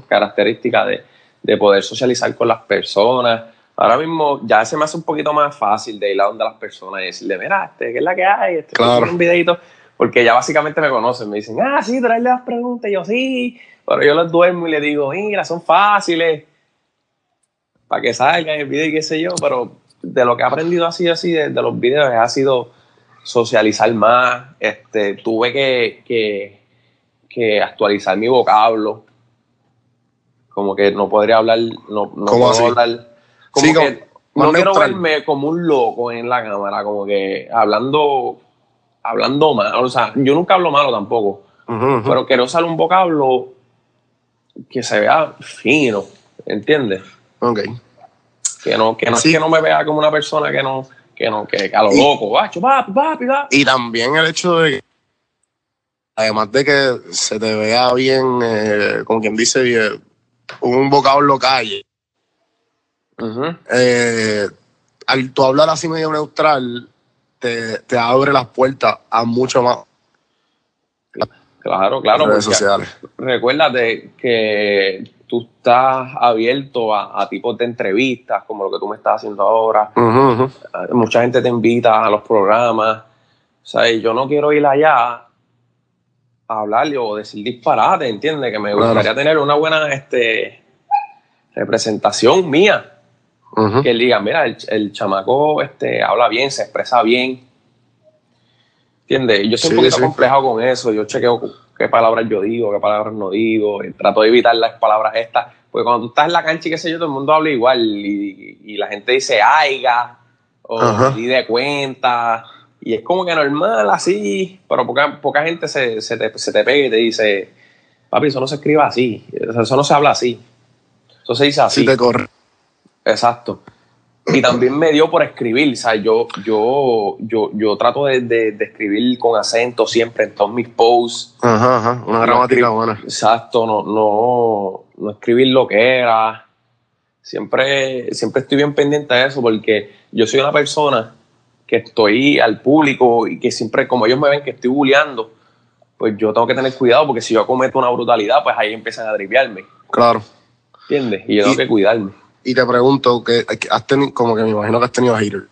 característica de, de poder socializar con las personas, Ahora mismo ya se me hace un poquito más fácil de ir a donde las personas y decirle, mira, este, ¿qué es la que hay? Este, Claro. un videito. Porque ya básicamente me conocen. Me dicen, ah, sí, traerle las preguntas. Y yo, sí. Pero yo les duermo y les digo, mira, son fáciles. Para que salgan el video y qué sé yo. Pero de lo que he aprendido así, así, de, de los videos, ha sido socializar más. Este, tuve que, que, que actualizar mi vocablo. Como que no podría hablar, no, no ¿Cómo puedo así? hablar. Como Sí, que como no quiero neutral. verme como un loco en la cámara, como que hablando, hablando mal. O sea, yo nunca hablo malo tampoco, pero quiero usar un vocablo que se vea fino, ¿entiendes? Ok. Que no, que no Sí. es que no me vea como una persona que no, que no, que, a lo Y- loco, papi, papi, papi. Y también el hecho de que, además de que se te vea bien, eh, como quien dice, bien, un vocablo calle, Eh, al tú hablar así medio neutral, te, te abre las puertas a mucho más Claro, claro. redes sociales. recuérdate que tú estás abierto a, a tipos de entrevistas, como lo que tú me estás haciendo ahora. Mucha gente te invita a los programas. O sea, yo no quiero ir allá a hablarle o decir disparate, ¿entiendes? Que me Claro. gustaría tener una buena este, representación mía. Ujú. Que él diga, mira, el, el chamaco este, habla bien, se expresa bien. ¿Entiendes? Yo soy Sí, un poquito sí. complejo con eso. Yo chequeo qué palabras yo digo, qué palabras no digo. y trato de evitar las palabras estas. Porque cuando tú estás en la cancha y qué sé yo, todo el mundo habla igual. Y, y la gente dice aiga o di de cuenta. Y es como que normal así. Pero poca, poca gente se, se te, se te pega y te dice, papi, eso no se escribe así. Eso no se habla así. Eso se dice así. Si te corre. Exacto. Y también me dio por escribir, o sea, yo, yo, yo, yo trato de, de- de escribir con acento siempre en todos mis posts. Ajá, ajá. Una No gramática buena. Exacto, no, no, no escribir lo que era. Siempre, siempre estoy bien pendiente de eso porque yo soy una persona que estoy al público y que siempre, como ellos me ven que estoy bulleando, pues yo tengo que tener cuidado porque si yo cometo una brutalidad, pues ahí empiezan a dripearme, Claro. ¿entiendes? Y yo tengo Y- que cuidarme. Y te pregunto, que que has tenido, como que me imagino que has tenido haters.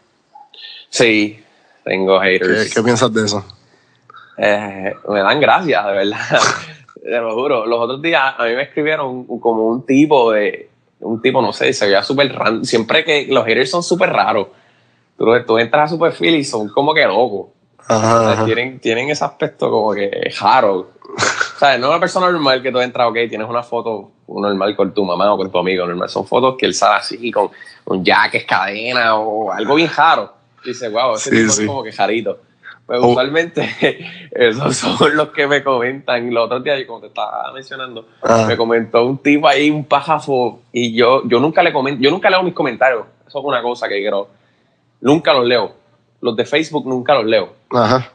Sí, tengo ¿Qué, haters. qué piensas de eso? Eh, me dan gracias, de verdad. [LAUGHS] Te lo juro. Los otros días a mí me escribieron como un tipo de. Un tipo, no sé, se veía súper random. Siempre que los haters son súper raros. Tú, tú entras a su perfil y son como que locos. O Ajá, sea, ajá. tienen, tienen ese aspecto como que raro. [LAUGHS] Sea, no una persona normal que tú entras, ok, tienes una foto normal con tu mamá o con tu amigo normal. Son fotos que él sale así, con un jacket, cadena o algo bien raro. Dice, wow, ese Sí, tipo sí. es como que jarito. Pues Oh. usualmente [LAUGHS] esos son los que me comentan. Los otros días, como te estaba mencionando, Ah. me comentó un tipo ahí, un pájaro, y yo, yo nunca le comento, yo nunca leo mis comentarios. Eso es una cosa que quiero. Nunca los leo. Los de Facebook nunca los leo. Ajá.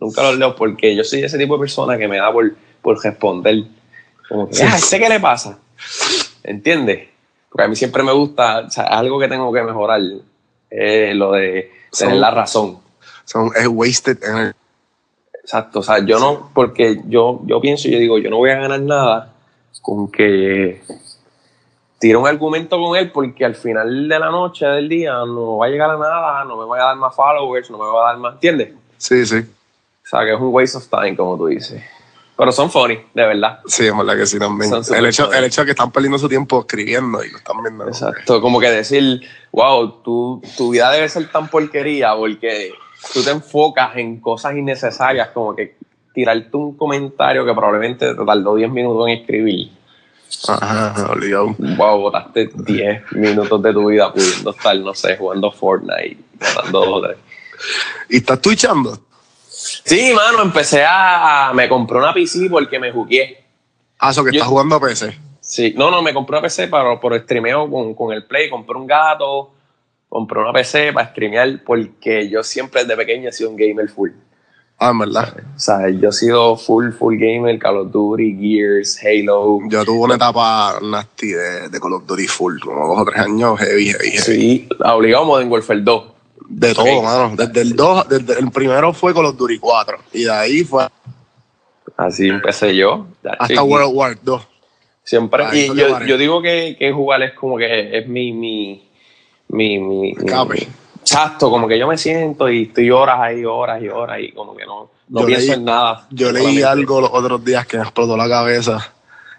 Nunca los leo porque yo soy ese tipo de persona que me da por, por responder. Como que, Sí. ah, ¿este qué le pasa? ¿Entiendes? Porque a mí siempre me gusta, o sea, algo que tengo que mejorar, es lo de tener la razón. Son, es wasted energy. Exacto, o sea, yo no, porque yo, yo pienso y yo digo, yo no voy a ganar nada con que tire un argumento con él porque al final de la noche, del día, no va a llegar a nada, no me va a dar más followers, no me va a dar más, ¿entiendes? Sí, sí. O sea, que es un waste of time, como tú dices. Pero son funny, de verdad. Sí, es verdad que sí también. El hecho, el hecho de que están perdiendo su tiempo escribiendo y lo están viendo. Exacto, como que decir, wow, tu, tu vida debe ser tan porquería porque tú te enfocas en cosas innecesarias, como que tirarte un comentario que probablemente te tardó 10 minutos en escribir. Ajá, obligado. Wow, botaste 10 minutos de tu vida pudiendo estar, no sé, jugando Fortnite, botando dos o tres. ¿Y estás twitchando? Sí, mano, empecé a. Me compré una PC porque me jugué. Ah, eso que estás jugando a PC. Sí, no, no, me compré una PC para, por streameo con, con el Play, compré un gato, compré una PC para streamear porque yo siempre desde pequeño he sido un gamer full. Ah, en verdad. O sea, yo he sido full, full gamer, Call of Duty, Gears, Halo. Yo tuve una etapa nasty de, de Call of Duty full, como dos o tres años, heavy, heavy, heavy. Sí, obligado a Modern Warfare 2. De todo, Ok. mano. Desde el 2, desde el primero fue Call of Duty 4. Y de ahí fue Así empecé yo. hasta World War 2. Siempre. Ahí y yo, yo digo que, que jugar es como que es mi, mi, mi, mi, exacto, como que yo me siento y estoy horas ahí, horas y horas y como que no, no Yo pienso leí- en nada. Yo leí algo los otros días que me explotó la cabeza,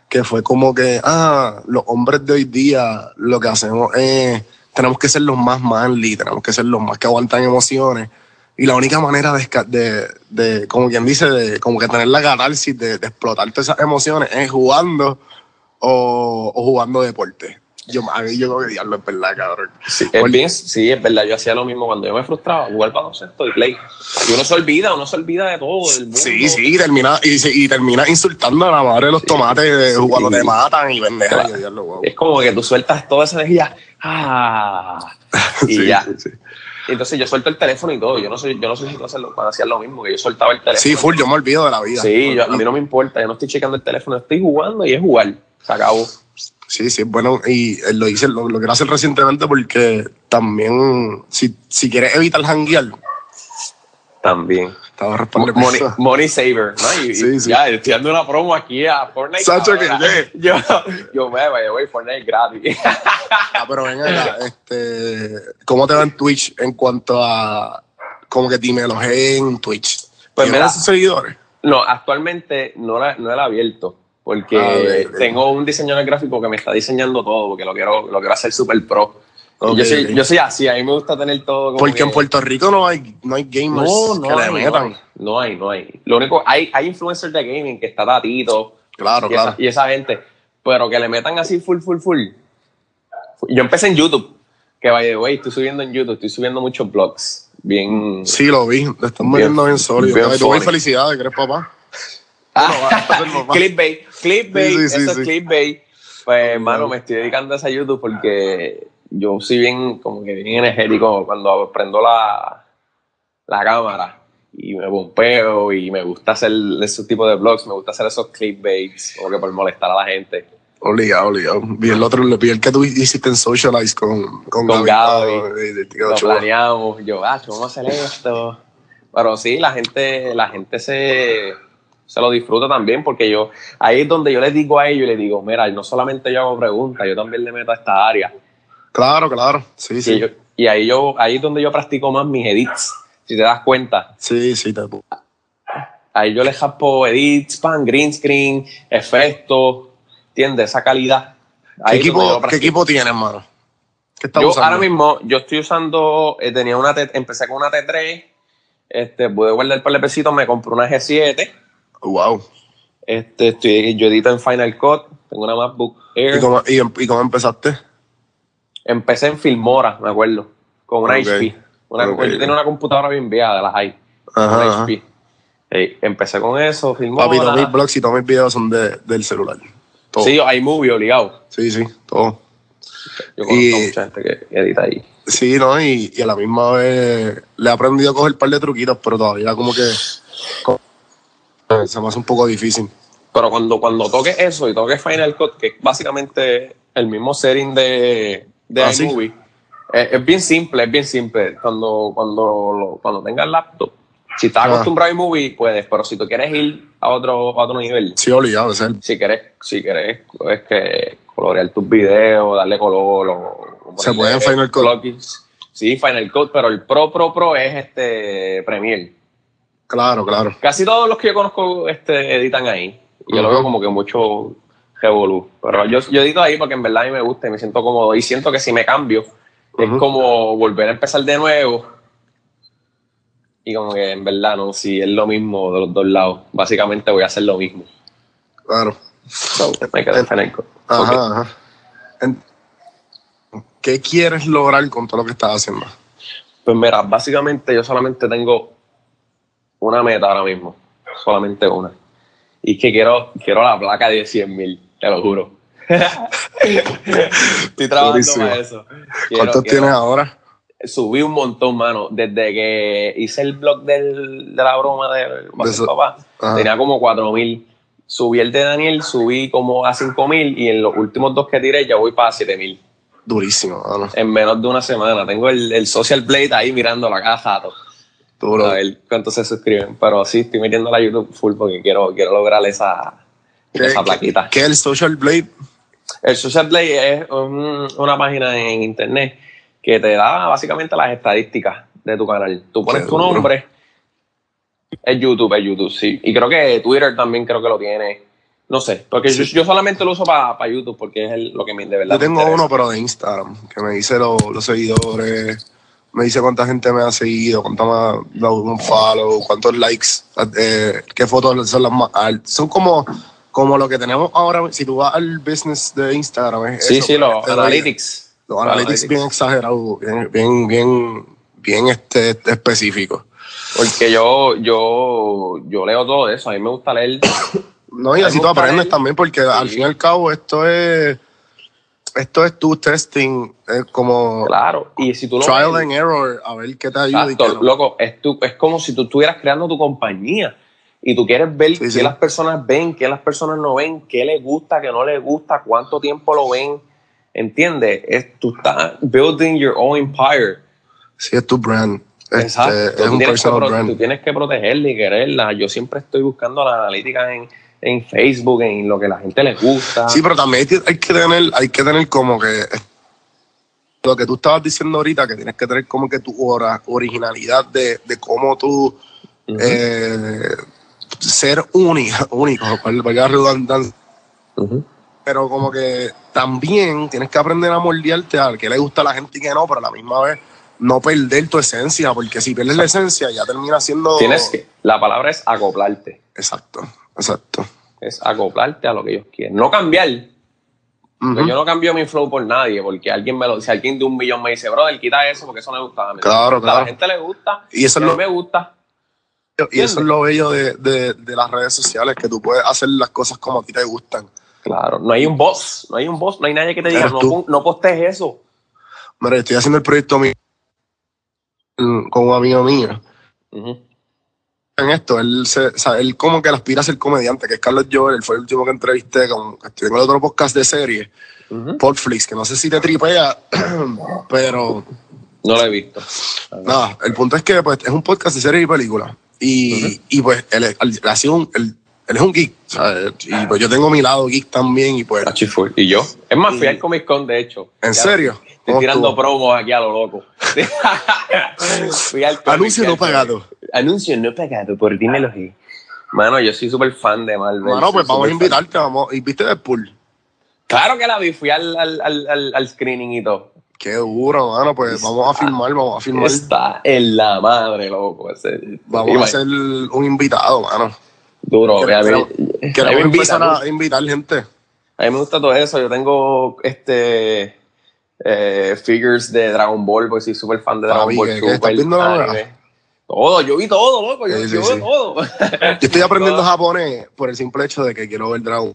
que fue como que, ah, los hombres de hoy día lo que hacemos es, tenemos que ser los más manly, tenemos que ser los más que aguantan emociones. Y la única manera de, de, de como quien dice, de como que tener la catarsis de, de explotar todas esas emociones es jugando o, o jugando deporte. Yo, a mí yo creo que diablo es verdad, cabrón. Sí, es bien, sí, es verdad. Yo hacía lo mismo cuando yo me frustraba, jugar baloncesto y play. Y uno se olvida, uno se olvida de todo, del mundo. Sí, sí, y termina, y, se- y termina insultando a la madre de los tomates eh, Sí. cuando te matan y pendejas. Claro. Wow. Es como que tú sueltas toda esa energía. Ah, [LAUGHS] y Sí, ya. sí, sí. Entonces yo suelto el teléfono y todo. Yo no soy, yo no sé si tú haces lo- cuando hacías lo mismo, que yo soltaba el teléfono. Sí, full, yo me olvido de la vida. Sí, yo- a mí no me importa, yo no estoy checando el teléfono, estoy jugando y es jugar. Se acabó. Sí, sí, bueno, y él lo hice, lo, lo quiero hacer recientemente porque también, si, si quieres evitar janguear, También. estaba respondiendo. Money, money saver, ¿no? Y, y Sí, sí. ya, estoy dando una promo aquí a Fortnite. Sacho, que. [LAUGHS] Yo, yo me voy, voy, Fortnite gratis. Ah, pero ven acá, este, ¿cómo te va en Twitch en cuanto a como que dime los en Twitch? Pues ¿Tienes mira- seguidores? No, actualmente no la, no la he abierto. Porque Ah, tengo un diseñador gráfico que me está diseñando todo, porque lo quiero, lo quiero hacer super pro. Y Ok, yo, soy, yo soy así, a mí me gusta tener todo como Porque que- en Puerto Rico no hay, no hay gamers no, no que le no metan. hay, no hay, no hay. Lo único, hay, hay influencers de gaming que está Tatito Claro, y, claro. esa, y esa gente, pero que le metan así full, full, full. Yo empecé en YouTube, que by the way, estoy subiendo en YouTube, estoy subiendo muchos vlogs, bien... Sí, lo vi, te están Bien- muriendo bien sólido. bien Ay, tú, felicidades, que eres papá. [LAUGHS] clickbait, clickbait, Sí, sí, eso sí. es clickbait. Pues, hermano, me estoy dedicando a ese YouTube porque yo soy bien, como que bien energético cuando prendo la, la cámara y me pompeo y me gusta hacer esos tipos de vlogs, me gusta hacer esos clickbaits, como que por molestar a la gente. Obligado, obligado. Vi el otro, vi el que tú hiciste en Socialize con, con, Con Gaby. Quedó Lo planeamos, yo, ah, vamos a hacer esto. Pero sí, la gente, la gente se, se lo disfruta también porque yo, ahí es donde yo les digo a ellos, les digo, mira, no solamente yo hago preguntas, yo también le meto a esta área. Claro, claro. Sí, Y, sí. yo- y ahí yo, ahí es donde yo practico más mis edits, si te das cuenta. Sí, sí, te, Ahí yo le jaspo edits, pan, green screen, efectos, ¿entiendes? Esa calidad. ¿Qué Ahí equipo, ¿Qué equipo tienes, mano? ¿Qué estás Yo usando? ahora mismo, yo estoy usando, eh, tenía una, T- empecé con una T3, este, pude guardar par de pesitos, me compré una G7, Wow. este, estoy, yo edito en Final Cut, tengo una MacBook Air, ¿Y cómo, y, y cómo empezaste? empecé en Filmora, me acuerdo, con una Ok. HP, una, yo tenía una computadora bien vieja de las hay, Ajá, una. HP. Empecé con eso, Filmora, Papi, todos mis blogs y todos mis videos son de, del celular. Todo. sí, iMovie obligado, sí, sí, todo. yo conozco Y- mucha gente que edita ahí. Sí, ¿no? Y, y a la misma vez le he aprendido a coger un par de truquitos, pero todavía como que se me hace un poco difícil. Pero cuando, cuando toques eso y toques Final Cut, que es básicamente el mismo setting de, de Ah, ¿sí? iMovie, es, es bien simple, es bien simple. Cuando, cuando, cuando tengas laptop, si estás Ah. acostumbrado a iMovie, puedes, pero si tú quieres ir a otro, a otro nivel, Sí, obligado, es si quieres, si quieres es que colorear tus videos, darle color o Se puede en Final Cut. Sí, Final Cut, pero el Pro Pro Pro es este Premiere. Claro, claro. Casi todos los que yo conozco este, editan ahí. Y yo lo veo como que mucho revolú. Pero yo, yo edito ahí porque en verdad a mí me gusta y me siento cómodo. Y siento que si me cambio, es como volver a empezar de nuevo. Y como que en verdad, no, si es lo mismo de los dos lados. Básicamente voy a hacer lo mismo. Claro. So, me quedé en. Ajá, ajá. En- ¿Qué quieres lograr con todo lo que estás haciendo? Pues mira, básicamente yo solamente tengo una meta ahora mismo. Solamente una. Y es que quiero, quiero la placa de 100 mil, te lo juro. [LAUGHS] Estoy trabajando Durísimo. para eso. Quiero- ¿Cuántos quiero- tienes ahora? Subí un montón, mano. Desde que hice el blog del, de la broma de, De eso- papá, Ajá. tenía como 4 mil. Subí el de Daniel, subí como a 5 mil y en los últimos dos que tiré ya voy para 7 mil. Durísimo, mano. En menos de una semana. Tengo el, el Social Blade ahí mirando la cada jato. Duro. A ver cuántos se suscriben. Pero sí, estoy metiendo la YouTube full porque quiero, quiero lograr esa, ¿Qué, esa plaquita. ¿Qué es el Social Blade? El Social Blade es un- una página en internet que te da básicamente las estadísticas de tu canal. Tú pones Qué tu duro. nombre, es YouTube, es YouTube, sí. Y creo que Twitter también creo que lo tiene. No sé, porque yo, yo solamente lo uso para YouTube porque es el- lo que me, de verdad Yo tengo uno, pero de Instagram, que me dice lo- los seguidores, me dice cuánta gente me ha seguido, cuánto me ha dado un follow, cuántos likes, eh, qué fotos son las más altas. Son como, como lo que tenemos ahora. Si tú vas al business de Instagram, es Sí, eso, sí, los te doy- analytics. Los analytics bien exagerados, bien, bien, bien, bien este, específicos. Porque yo, yo, yo leo todo eso. A mí me gusta leer. [COUGHS] No, y así tú aprendes también, porque al fin y al cabo esto es esto es tu testing, es como Claro. Y si tú lo trial ves- and error, a ver qué te ayuda y qué Exacto, no. loco, es, tu- es como si tú estuvieras creando tu compañía y tú quieres ver Sí, qué sí. las personas ven, qué las personas no ven, qué les gusta, qué no les gusta, cuánto tiempo lo ven. ¿Entiendes? Es, tú estás building your own empire. Sí, es tu brand. Este, Exacto. es Tú un tienes, que brand. tú tienes que protegerla y quererla. Yo siempre estoy buscando la analítica en, en Facebook, en lo que la gente les gusta. Sí, pero también hay que, tener, hay que tener como que lo que tú estabas diciendo ahorita, que tienes que tener como que tu originalidad de, de cómo tú eh, ser única, único, valga la redundancia. ujú. pero como que también tienes que aprender a moldearte a que le gusta a la gente y que no, pero a la misma vez no perder tu esencia, porque si pierdes la esencia ya termina siendo... Tienes que, la palabra es acoplarte. Exacto, exacto. Es acoplarte a lo que ellos quieren. No cambiar. Yo no cambio mi flow por nadie, porque alguien me lo, si alguien de un millón me dice, brother, quita eso porque eso no me gusta. a mí". Claro, A claro. la gente le gusta, Y eso y es a lo- mí me gusta. Y eso es lo bello de, de- de las redes sociales, que tú puedes hacer las cosas como a ti te gustan. Claro, no hay un boss, no hay un boss, no hay nadie que te diga, no, no postees eso. Mira, estoy haciendo el proyecto mío con un amigo mío. En esto, él, se, o sea, él como que aspira a ser comediante, que es Carlos Joel, él fue el último que entrevisté, con, estoy en el otro podcast de serie, Ujú. Podflix, que no sé si te tripea, [CLEARS THROAT] pero No lo he visto. Nada, el punto es que pues, es un podcast de series y películas. Y, y pues él, ha sido un, él, él es un geek. ¿sabes? Y pues yo tengo mi lado geek también. Y pues. ¿Y yo? Es más, fui Y- al Comic Con, de hecho. ¿en Ya, serio? Estoy ¿Cómo tirando promos aquí a lo loco. [LAUGHS] fui al Comic Anuncio no pagado. Anuncio no pagado por Dímelo G. Mano, yo soy súper fan de Marvel. Bueno, soy pues vamos a fan. invitarte. Vamos. ¿Y viste Deadpool? Claro que la vi, fui al, al, al, al, screening y todo. Qué duro, mano. Pues vamos a filmar, vamos a filmar. Está en la madre, loco. Ese- Vamos a hacer un invitado, mano. Duro. Queremos- a, mí, queremos- a mí me mucho. a invitar gente. A mí me gusta todo eso. Yo tengo este eh, figures de Dragon Ball, porque soy súper fan de Dragon Papi, Ball ¿qué- Super. estás viendo nueva? Todo, yo vi todo, loco. Yo, Sí, sí, yo sí. veo todo. Yo estoy aprendiendo [LAUGHS] japonés por el simple hecho de que quiero ver Dragon.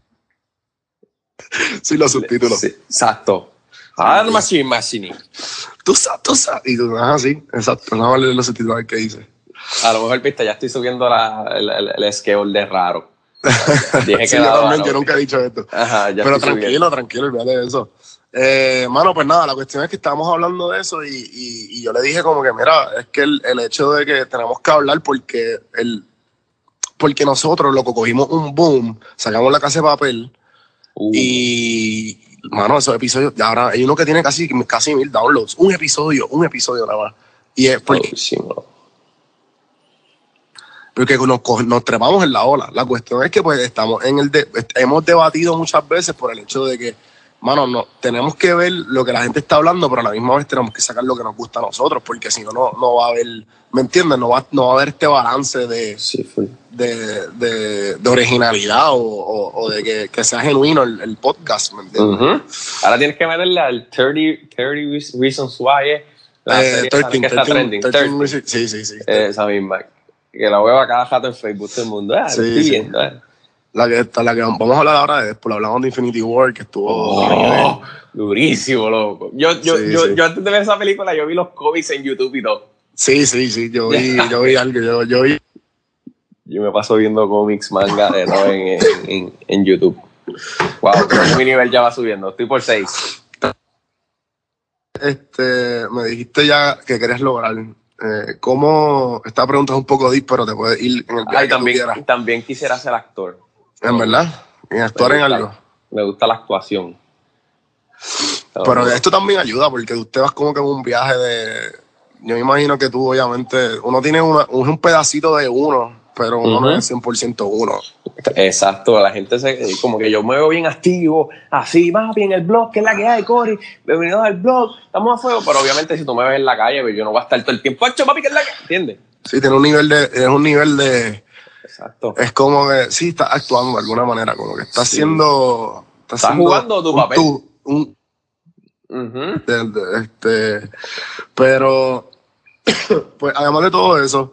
Sí, [LAUGHS] los subtítulos. Exacto. Ah, machine, machine. Tú sabes, tú sabes. Y tú, ajá, sí, exacto. Más leer los subtítulos qué dice. A lo mejor, viste, ya estoy subiendo la, el, el, el scale de raro. [LAUGHS] Dije que Sí, yo daba, también, yo nunca he dicho esto. Ajá, ya Pero tranquilo, tranquilo, olvídate de eso. Eh, mano, pues nada, la cuestión es que estábamos hablando de eso y, y- y yo le dije como que, mira, es que el, el hecho de que tenemos que hablar porque el porque nosotros, loco, cogimos un boom, sacamos la casa de papel Uh, y, mano, esos episodios, ya ahora hay uno que tiene casi, casi mil downloads, un episodio, un episodio nada más. Y es porque, durísimo. Porque nos, nos trepamos en la ola. La cuestión es que pues estamos en el de- hemos debatido muchas veces por el hecho de que, mano, no, tenemos que ver lo que la gente está hablando, pero a la misma vez tenemos que sacar lo que nos gusta a nosotros, porque si no, no, no va a haber, ¿me entiendes? No va, no va a haber este balance de, Sí, de, de- de originalidad o, o- o de que, que sea genuino el, el podcast, ¿me entiendes? Ujú. Ahora tienes que meterle al 30, 30 Reasons Why, eh, la Eh, serie esa 13, que está 13, trending. 13, 30. sí, sí, sí. Eh, esa misma. Que la veo a cada jato en Facebook todo el mundo. Ah, Sí, lo estoy sí. viendo. eh. La que, la que vamos a hablar ahora de después, hablamos de Infinity War, que estuvo... Oh, durísimo, loco. Yo, yo, Sí, yo, sí. yo antes de ver esa película, yo vi los cómics en YouTube y todo. Sí, sí, sí, yo vi, [LAUGHS] yo vi algo, yo, yo vi Yo me paso viendo cómics, manga de todo en, en, en, en YouTube. Wow, mi nivel ya va subiendo. Estoy por 6. este, me dijiste ya que querías lograr. Eh, ¿Cómo? Esta pregunta es un poco pero te puedes ir en el viaje Ay, que tú también, también quisiera ser actor. En verdad, en actuar en algo. Me gusta la actuación. Pero esto también ayuda porque te vas como que en un viaje de. Yo me imagino que tú, obviamente, uno tiene una, un pedacito de uno, pero uno no es 100% uno. Exacto, la gente se, como que yo me veo bien activo, así, más bien el blog, que es la que hay, Cory, bienvenidos al blog, estamos a fuego, pero obviamente si tú me ves en la calle, pues yo no voy a estar todo el tiempo, ¡Acho, papi, que es la que! ¿Entiendes? Sí, tiene un nivel de. Es un nivel de. Exacto. Es como que. Sí, estás actuando de alguna manera, como que estás Sí. haciendo. Estás haciendo jugando tu un papel. tú- un- Ujú. de- de- este, pero, [COUGHS] pues además de todo eso,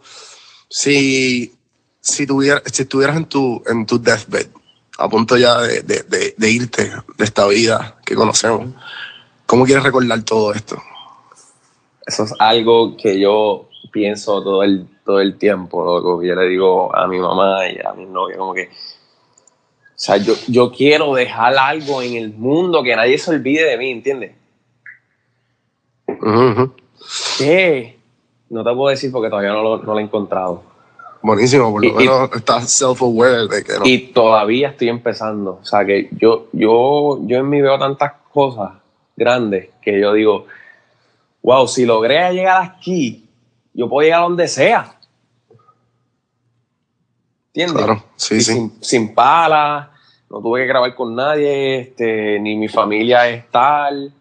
si, si, tuviera, si estuvieras en tu, en tu deathbed, a punto ya de, de- de- de irte de esta vida que conocemos, ¿cómo quieres recordar todo esto? Eso es algo que yo pienso todo el, todo el tiempo, loco. Yo le digo a mi mamá y a mi novia, como que, o sea, yo, yo quiero dejar algo en el mundo que nadie se olvide de mí, ¿entiendes? ¿Qué? No te puedo decir porque todavía no lo, no lo he encontrado. Buenísimo, por lo Y- y- menos estás self-aware de que no. Y todavía estoy empezando. O sea, que yo, yo, yo en mí veo tantas cosas grandes que yo digo, wow, si logré llegar aquí, yo puedo llegar a donde sea. ¿Entiendes? Claro, sí, Y sí. Sin, sin palas, no tuve que grabar con nadie, este, ni mi familia es tal.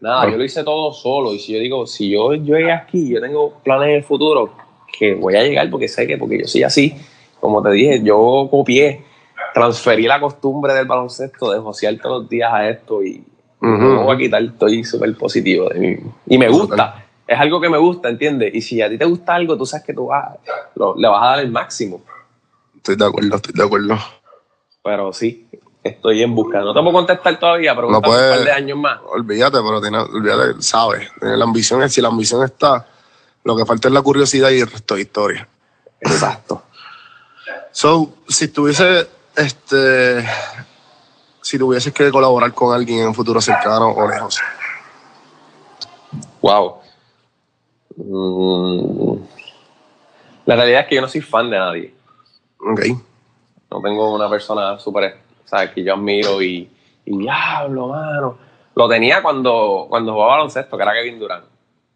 Nada, Claro. yo lo hice todo solo. Y si yo digo, si yo, yo llegué aquí, yo tengo planes en el futuro, que voy a llegar porque sé que, porque yo soy así. Como te dije, yo copié, transferí la costumbre del baloncesto de josear todos los días a esto y no me voy a quitar, estoy súper positivo de mí. Y me gusta, es algo que me gusta, ¿entiendes? Y si a ti te gusta algo, tú sabes que tú vas, lo- le vas a dar el máximo. Estoy de acuerdo, estoy de acuerdo. Pero sí, estoy en busca. No te puedo contestar todavía, pero No un par de años más. Olvídate, pero tiene, olvídate, sabes. Tiene La ambición es, si la ambición está, lo que falta es la curiosidad y el resto de historia. Exacto. So, si tuviese, este, si tuvieses que colaborar con alguien en un futuro cercano o lejos, Wow. Mm. La realidad es que yo no soy fan de nadie. ok, No tengo una persona súper, ¿sabes? Que yo admiro y, y diablo, mano. Lo tenía cuando, cuando jugaba baloncesto, que era Kevin Durant.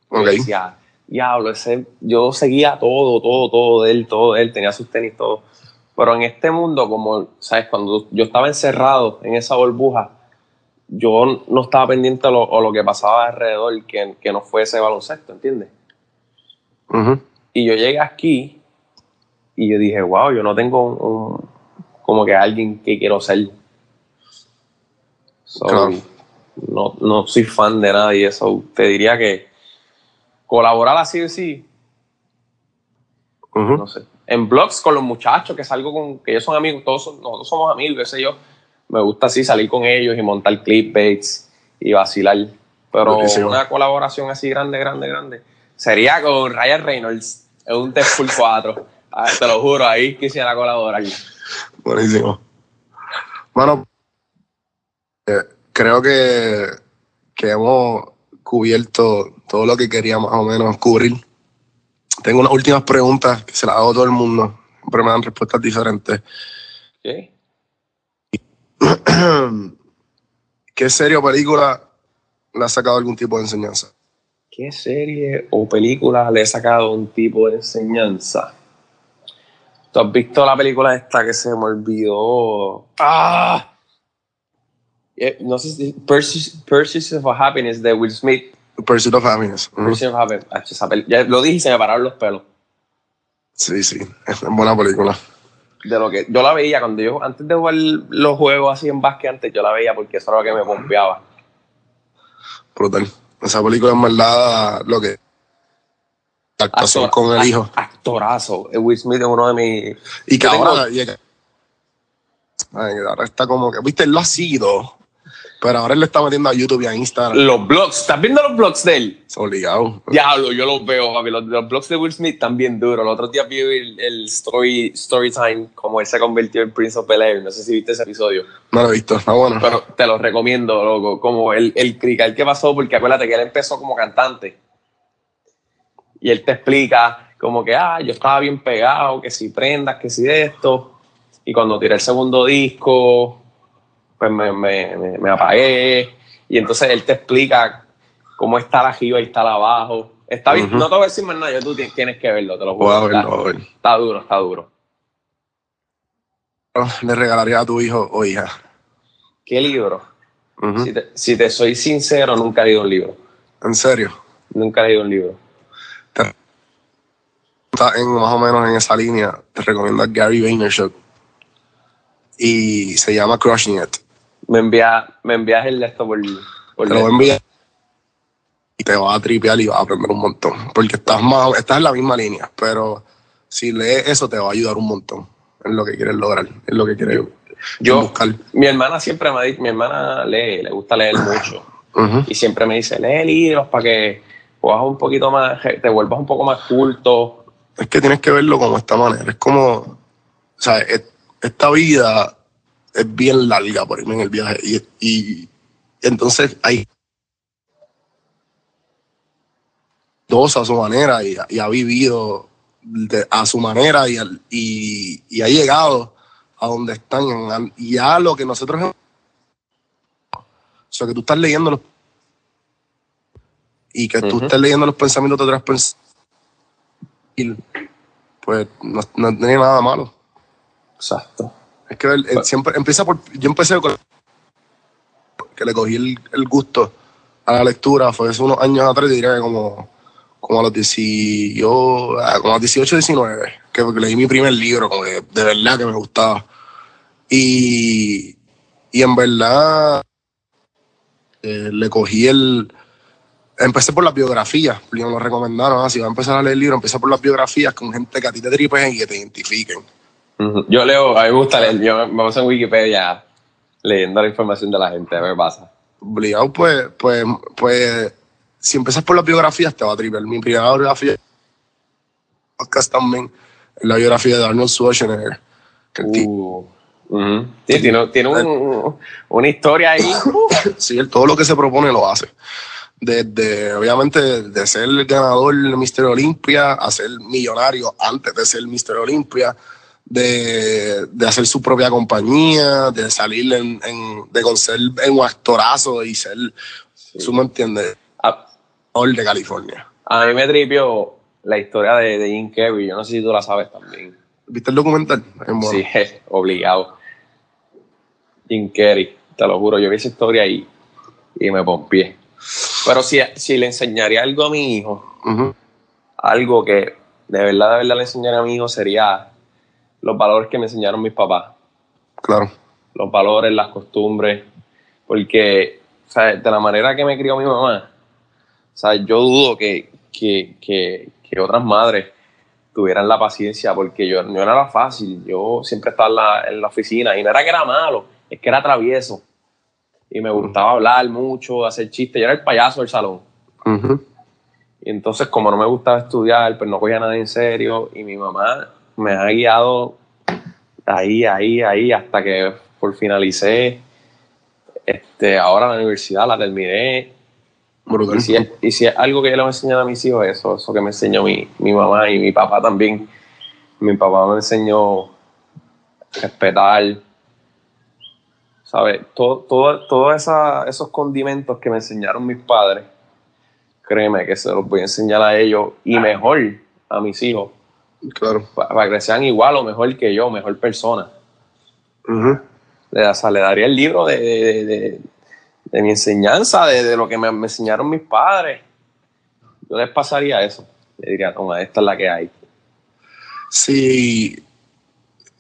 Ok, decía, diablo, ese, yo seguía todo, todo, todo de él, todo de él, tenía sus tenis, todo. Pero en este mundo, como, ¿sabes? Cuando yo estaba encerrado en esa burbuja, yo no estaba pendiente a lo, a lo que pasaba alrededor, que, que no fuese baloncesto, ¿entiendes? ujú, Y yo llegué aquí y yo dije, wow, yo no tengo un, un- como que alguien que quiero ser. So, Claro. no, no soy fan de nadie. Eso te diría que colaborar así o sí, no sé. En blogs con los muchachos que salgo con, que ellos son amigos, todos son- nosotros somos amigos, qué sé yo. Me gusta así salir con ellos y montar clipbaits y vacilar. Pero Buenísimo. una colaboración así grande, grande, grande, sería con Ryan Reynolds en un Deadpool 4. [LAUGHS] Ah, te lo juro, ahí quisiera colaborar. buenísimo. Bueno, eh, creo que, que hemos cubierto todo lo que quería más o menos cubrir. Tengo unas últimas preguntas que se las hago a todo el mundo. Siempre me dan respuestas diferentes. ¿Qué? ¿Qué serie o película le ha sacado algún tipo de enseñanza? ¿Qué serie o película le he sacado un tipo de enseñanza? ¿Tú has visto la película esta que se me olvidó? ¡Ah! Eh, no sé si Pursuit, Pursuit of Happiness de Will Smith. Pursuit of Happiness. Pursuit of Happiness. Ah, ya lo dije y se me pararon los pelos. Sí, sí, es una buena película. De lo que yo la veía cuando yo, antes de jugar los juegos así en básquet, antes yo la veía porque eso era lo que me pompeaba. Brutal. Esa película en verdad lo que actuación Actor- con el hijo. act- Actorazo. Eh, Will Smith es uno de mis. Y que tengo- ahora, y que- Ay, ahora está como que, viste, él lo ha sido, pero ahora él le está metiendo a YouTube y a Instagram. Los blogs. ¿Estás viendo los blogs de él? Es obligado. Diablo, yo los veo, papi. Los, los blogs de Will Smith están bien duros. Los otros días vi el, el story, story time, como él se convirtió en Prince of Bel Air. No sé si viste ese episodio. No lo he visto, está bueno. Pero te lo recomiendo, loco. Como el, el crical que pasó, porque acuérdate que él empezó como cantante. Y él te explica como que, ah, yo estaba bien pegado, que si prendas, que si de esto. Y cuando tiré el segundo disco, pues me, me, me- me apagué. Y entonces él te explica cómo está la arriba y está la abajo. Está bien, no te voy a decir más nada, yo tú ti- tienes que verlo, te lo juro. voy a verlo. está duro, está duro. Le regalaría a tu hijo o hija. ¿Qué libro? Ujú. si, te, si te soy sincero, nunca he leído un libro. En serio. Nunca he leído un libro. Está en, más o menos en esa línea. Te recomiendo a Gary Vaynerchuk. Y se llama Crushing It. Me envías me envías el de esto por, por Te lo voy a enviar. Y te vas a tripear y vas a aprender un montón. Porque estás, más, estás en la misma línea. Pero si lees eso, te va a ayudar un montón. En lo que quieres lograr. En lo que quieres Yo, buscar. mi hermana siempre me dicho, mi hermana lee, le gusta leer [LAUGHS] mucho. Ujú. Y siempre me dice, lee libros para que puedas un poquito más, te vuelvas un poco más culto. Es que tienes que verlo como esta manera. Es como, o sea, es- esta vida es bien larga por irme en el viaje. Y, y entonces hay dos a su manera y, y ha vivido de- a su manera y, al- y, y ha llegado a donde están. Y ya lo que nosotros. O sea, que tú estás leyendo los... Y que tú estés leyendo los pensamientos de otras personas pues no, no tiene nada malo. Exacto. Es que siempre empieza por. Yo empecé con. que le cogí el, el gusto a la lectura, fue hace unos años atrás, diría que como, como a los 18, ah, como a los 18, 19, que, leí mi primer libro, como que de verdad que me gustaba. Y, y en verdad eh, le cogí el. Empecé por las biografías, me lo recomendaron. ah, si vas a empezar a leer el libro, empieza por las biografías con gente que a ti te tripeen y que te identifiquen. Yo leo, a mí me gusta leer, yo me paso en Wikipedia leyendo la información de la gente, a ver qué pasa. obligado, pues, pues, pues, si empiezas por las biografías, te va a tripear. Mi primera biografía, podcast también, es la biografía de Arnold Schwarzenegger. Uh, ujú. Sí, tiene, tiene un- una historia ahí. [COUGHS] sí, él todo lo que se propone lo hace. Desde, obviamente, de ser el ganador del Mister Olympia a ser millonario antes de ser Mister Olympia, de, de hacer su propia compañía, de salir en, en- de ser en un actorazo y ser, ¿tú me entiendes? A, All de California. a mí me tripió la historia de, de Jim Carrey, yo no sé si tú la sabes también. ¿Viste el documental? Bueno. Sí, obligado. Jim Carrey, te lo juro, yo vi esa historia y, y me pompié. Pero si, si le enseñaría algo a mi hijo, algo que de verdad, de verdad le enseñaría a mi hijo sería los valores que me enseñaron mis papás. Claro. Los valores, las costumbres. Porque, o sea, de la manera que me crió mi mamá, o sea, yo dudo que, que, que, que otras madres tuvieran la paciencia, porque yo no era fácil. Yo siempre estaba en la, en la oficina y no era que era malo, es que era travieso. Y me gustaba hablar mucho, hacer chistes. Yo era el payaso del salón. Y entonces, como no me gustaba estudiar, pues no cogía nada en serio. Y mi mamá me ha guiado ahí, ahí, ahí, hasta que por finalicé. Este, ahora la universidad la terminé. Brutal. Y si, es, y si es algo que yo le voy a enseñar a mis hijos, eso, eso que me enseñó mi, mi mamá y mi papá también. Mi papá me enseñó respetar, ¿sabes? Todo, todo, todos esa- esos condimentos que me enseñaron mis padres, créeme que se los voy a enseñar a ellos y mejor a mis hijos, Claro. pa- para que sean igual o mejor que yo, mejor persona. Ujú. Le, o sea, le daría el libro de, de- de- de mi enseñanza, de, de lo que me, me enseñaron mis padres. Yo les pasaría eso. Le diría, toma, esta es la que hay. Si,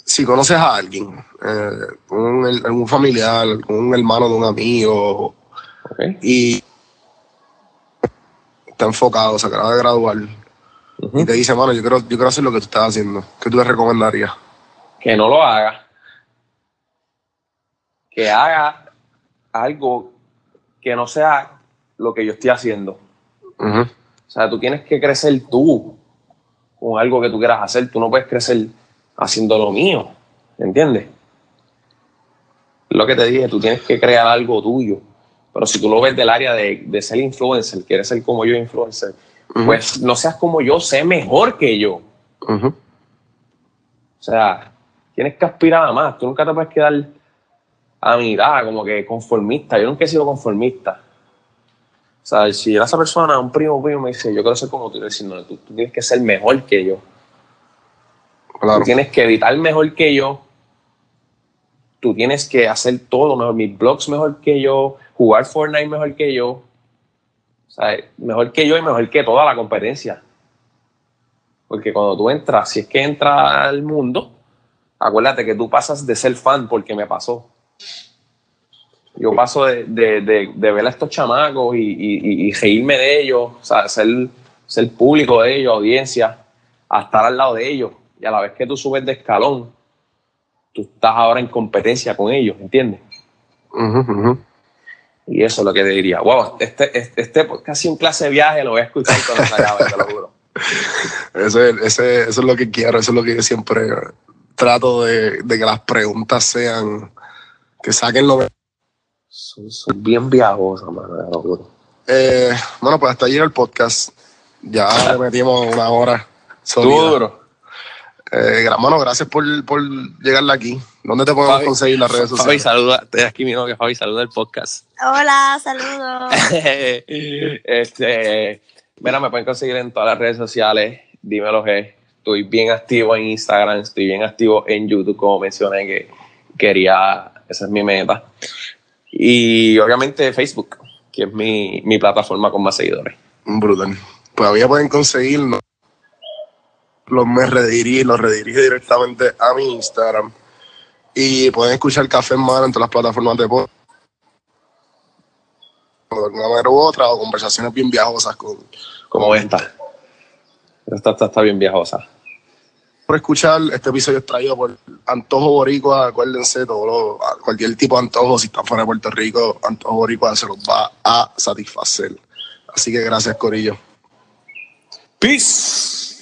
si conoces a alguien, eh, un, algún familiar, un hermano de un amigo, y está enfocado, se acaba de graduar, Y te dice, mano, yo quiero, yo quiero hacer lo que tú estás haciendo, ¿qué tú le recomendarías? Que no lo haga. Que haga algo que no sea lo que yo estoy haciendo. O sea, tú tienes que crecer tú con algo que tú quieras hacer. Tú no puedes crecer haciendo lo mío. ¿Entiendes? Lo que te dije, tú tienes que crear algo tuyo. Pero si tú lo ves del área de, de ser influencer, quieres ser como yo influencer, Pues no seas como yo, sé mejor que yo. O sea, tienes que aspirar a más. Tú nunca te puedes quedar a mi edad, como que conformista. Yo nunca he sido conformista. O sea, si era esa persona, un primo mío me dice, yo quiero ser como tú, yo decir, no, tú, tú tienes que ser mejor que yo. Claro. Tú tienes que editar mejor que yo. Tú tienes que hacer todo mejor. Mis blogs mejor que yo. Jugar Fortnite mejor que yo. Sea, mejor que yo y mejor que toda la competencia. Porque cuando tú entras, si es que entras al mundo, acuérdate que tú pasas de ser fan porque me pasó. Yo paso de, de- de- de ver a estos chamacos y, y- y- reírme de ellos, o sea, ser, ser público de ellos, audiencia, a estar al lado de ellos. Y a la vez que tú subes de escalón, tú estás ahora en competencia con ellos, ¿entiendes? Ujú, ujú. Y eso es lo que te diría. Wow, este, este, este casi un clase de viaje lo voy a escuchar cuando se acabe, te lo juro. [LAUGHS] Ese, ese- eso es lo que quiero, eso es lo que yo siempre trato de, de que las preguntas sean, que saquen lo mejor. Son, son bien viajosas, mano, te lo juro. Eh, bueno, pues hasta ayer el podcast. Ya le metimos una hora. Duro. Eh, mano, gracias por, por llegarle aquí. ¿Dónde te podemos Fabi- conseguir las redes Fabi, sociales? saluda. Estoy aquí mi novia, Fabi, saluda el podcast. Hola, saludos. [LAUGHS] este, mira, me pueden conseguir en todas las redes sociales. Dímelo, G. Estoy bien activo en Instagram, estoy bien activo en YouTube, como mencioné que quería, esa es mi meta. Y obviamente Facebook, que es mi, mi plataforma con más seguidores. Brutal. Todavía pueden conseguirnos. Los me redirigí, los redirige directamente a mi Instagram. Y pueden escuchar Café en Mano en todas las plataformas de podcast. De alguna manera u otra, o conversaciones bien viajosas con, Como esta. Esta, esta está bien viajosa. por escuchar. Este episodio es traído por Antojo Boricua. Acuérdense, todo lo- cualquier tipo de antojo, si están fuera de Puerto Rico, Antojo Boricua se los va a satisfacer. Así que gracias, Corillo. Peace.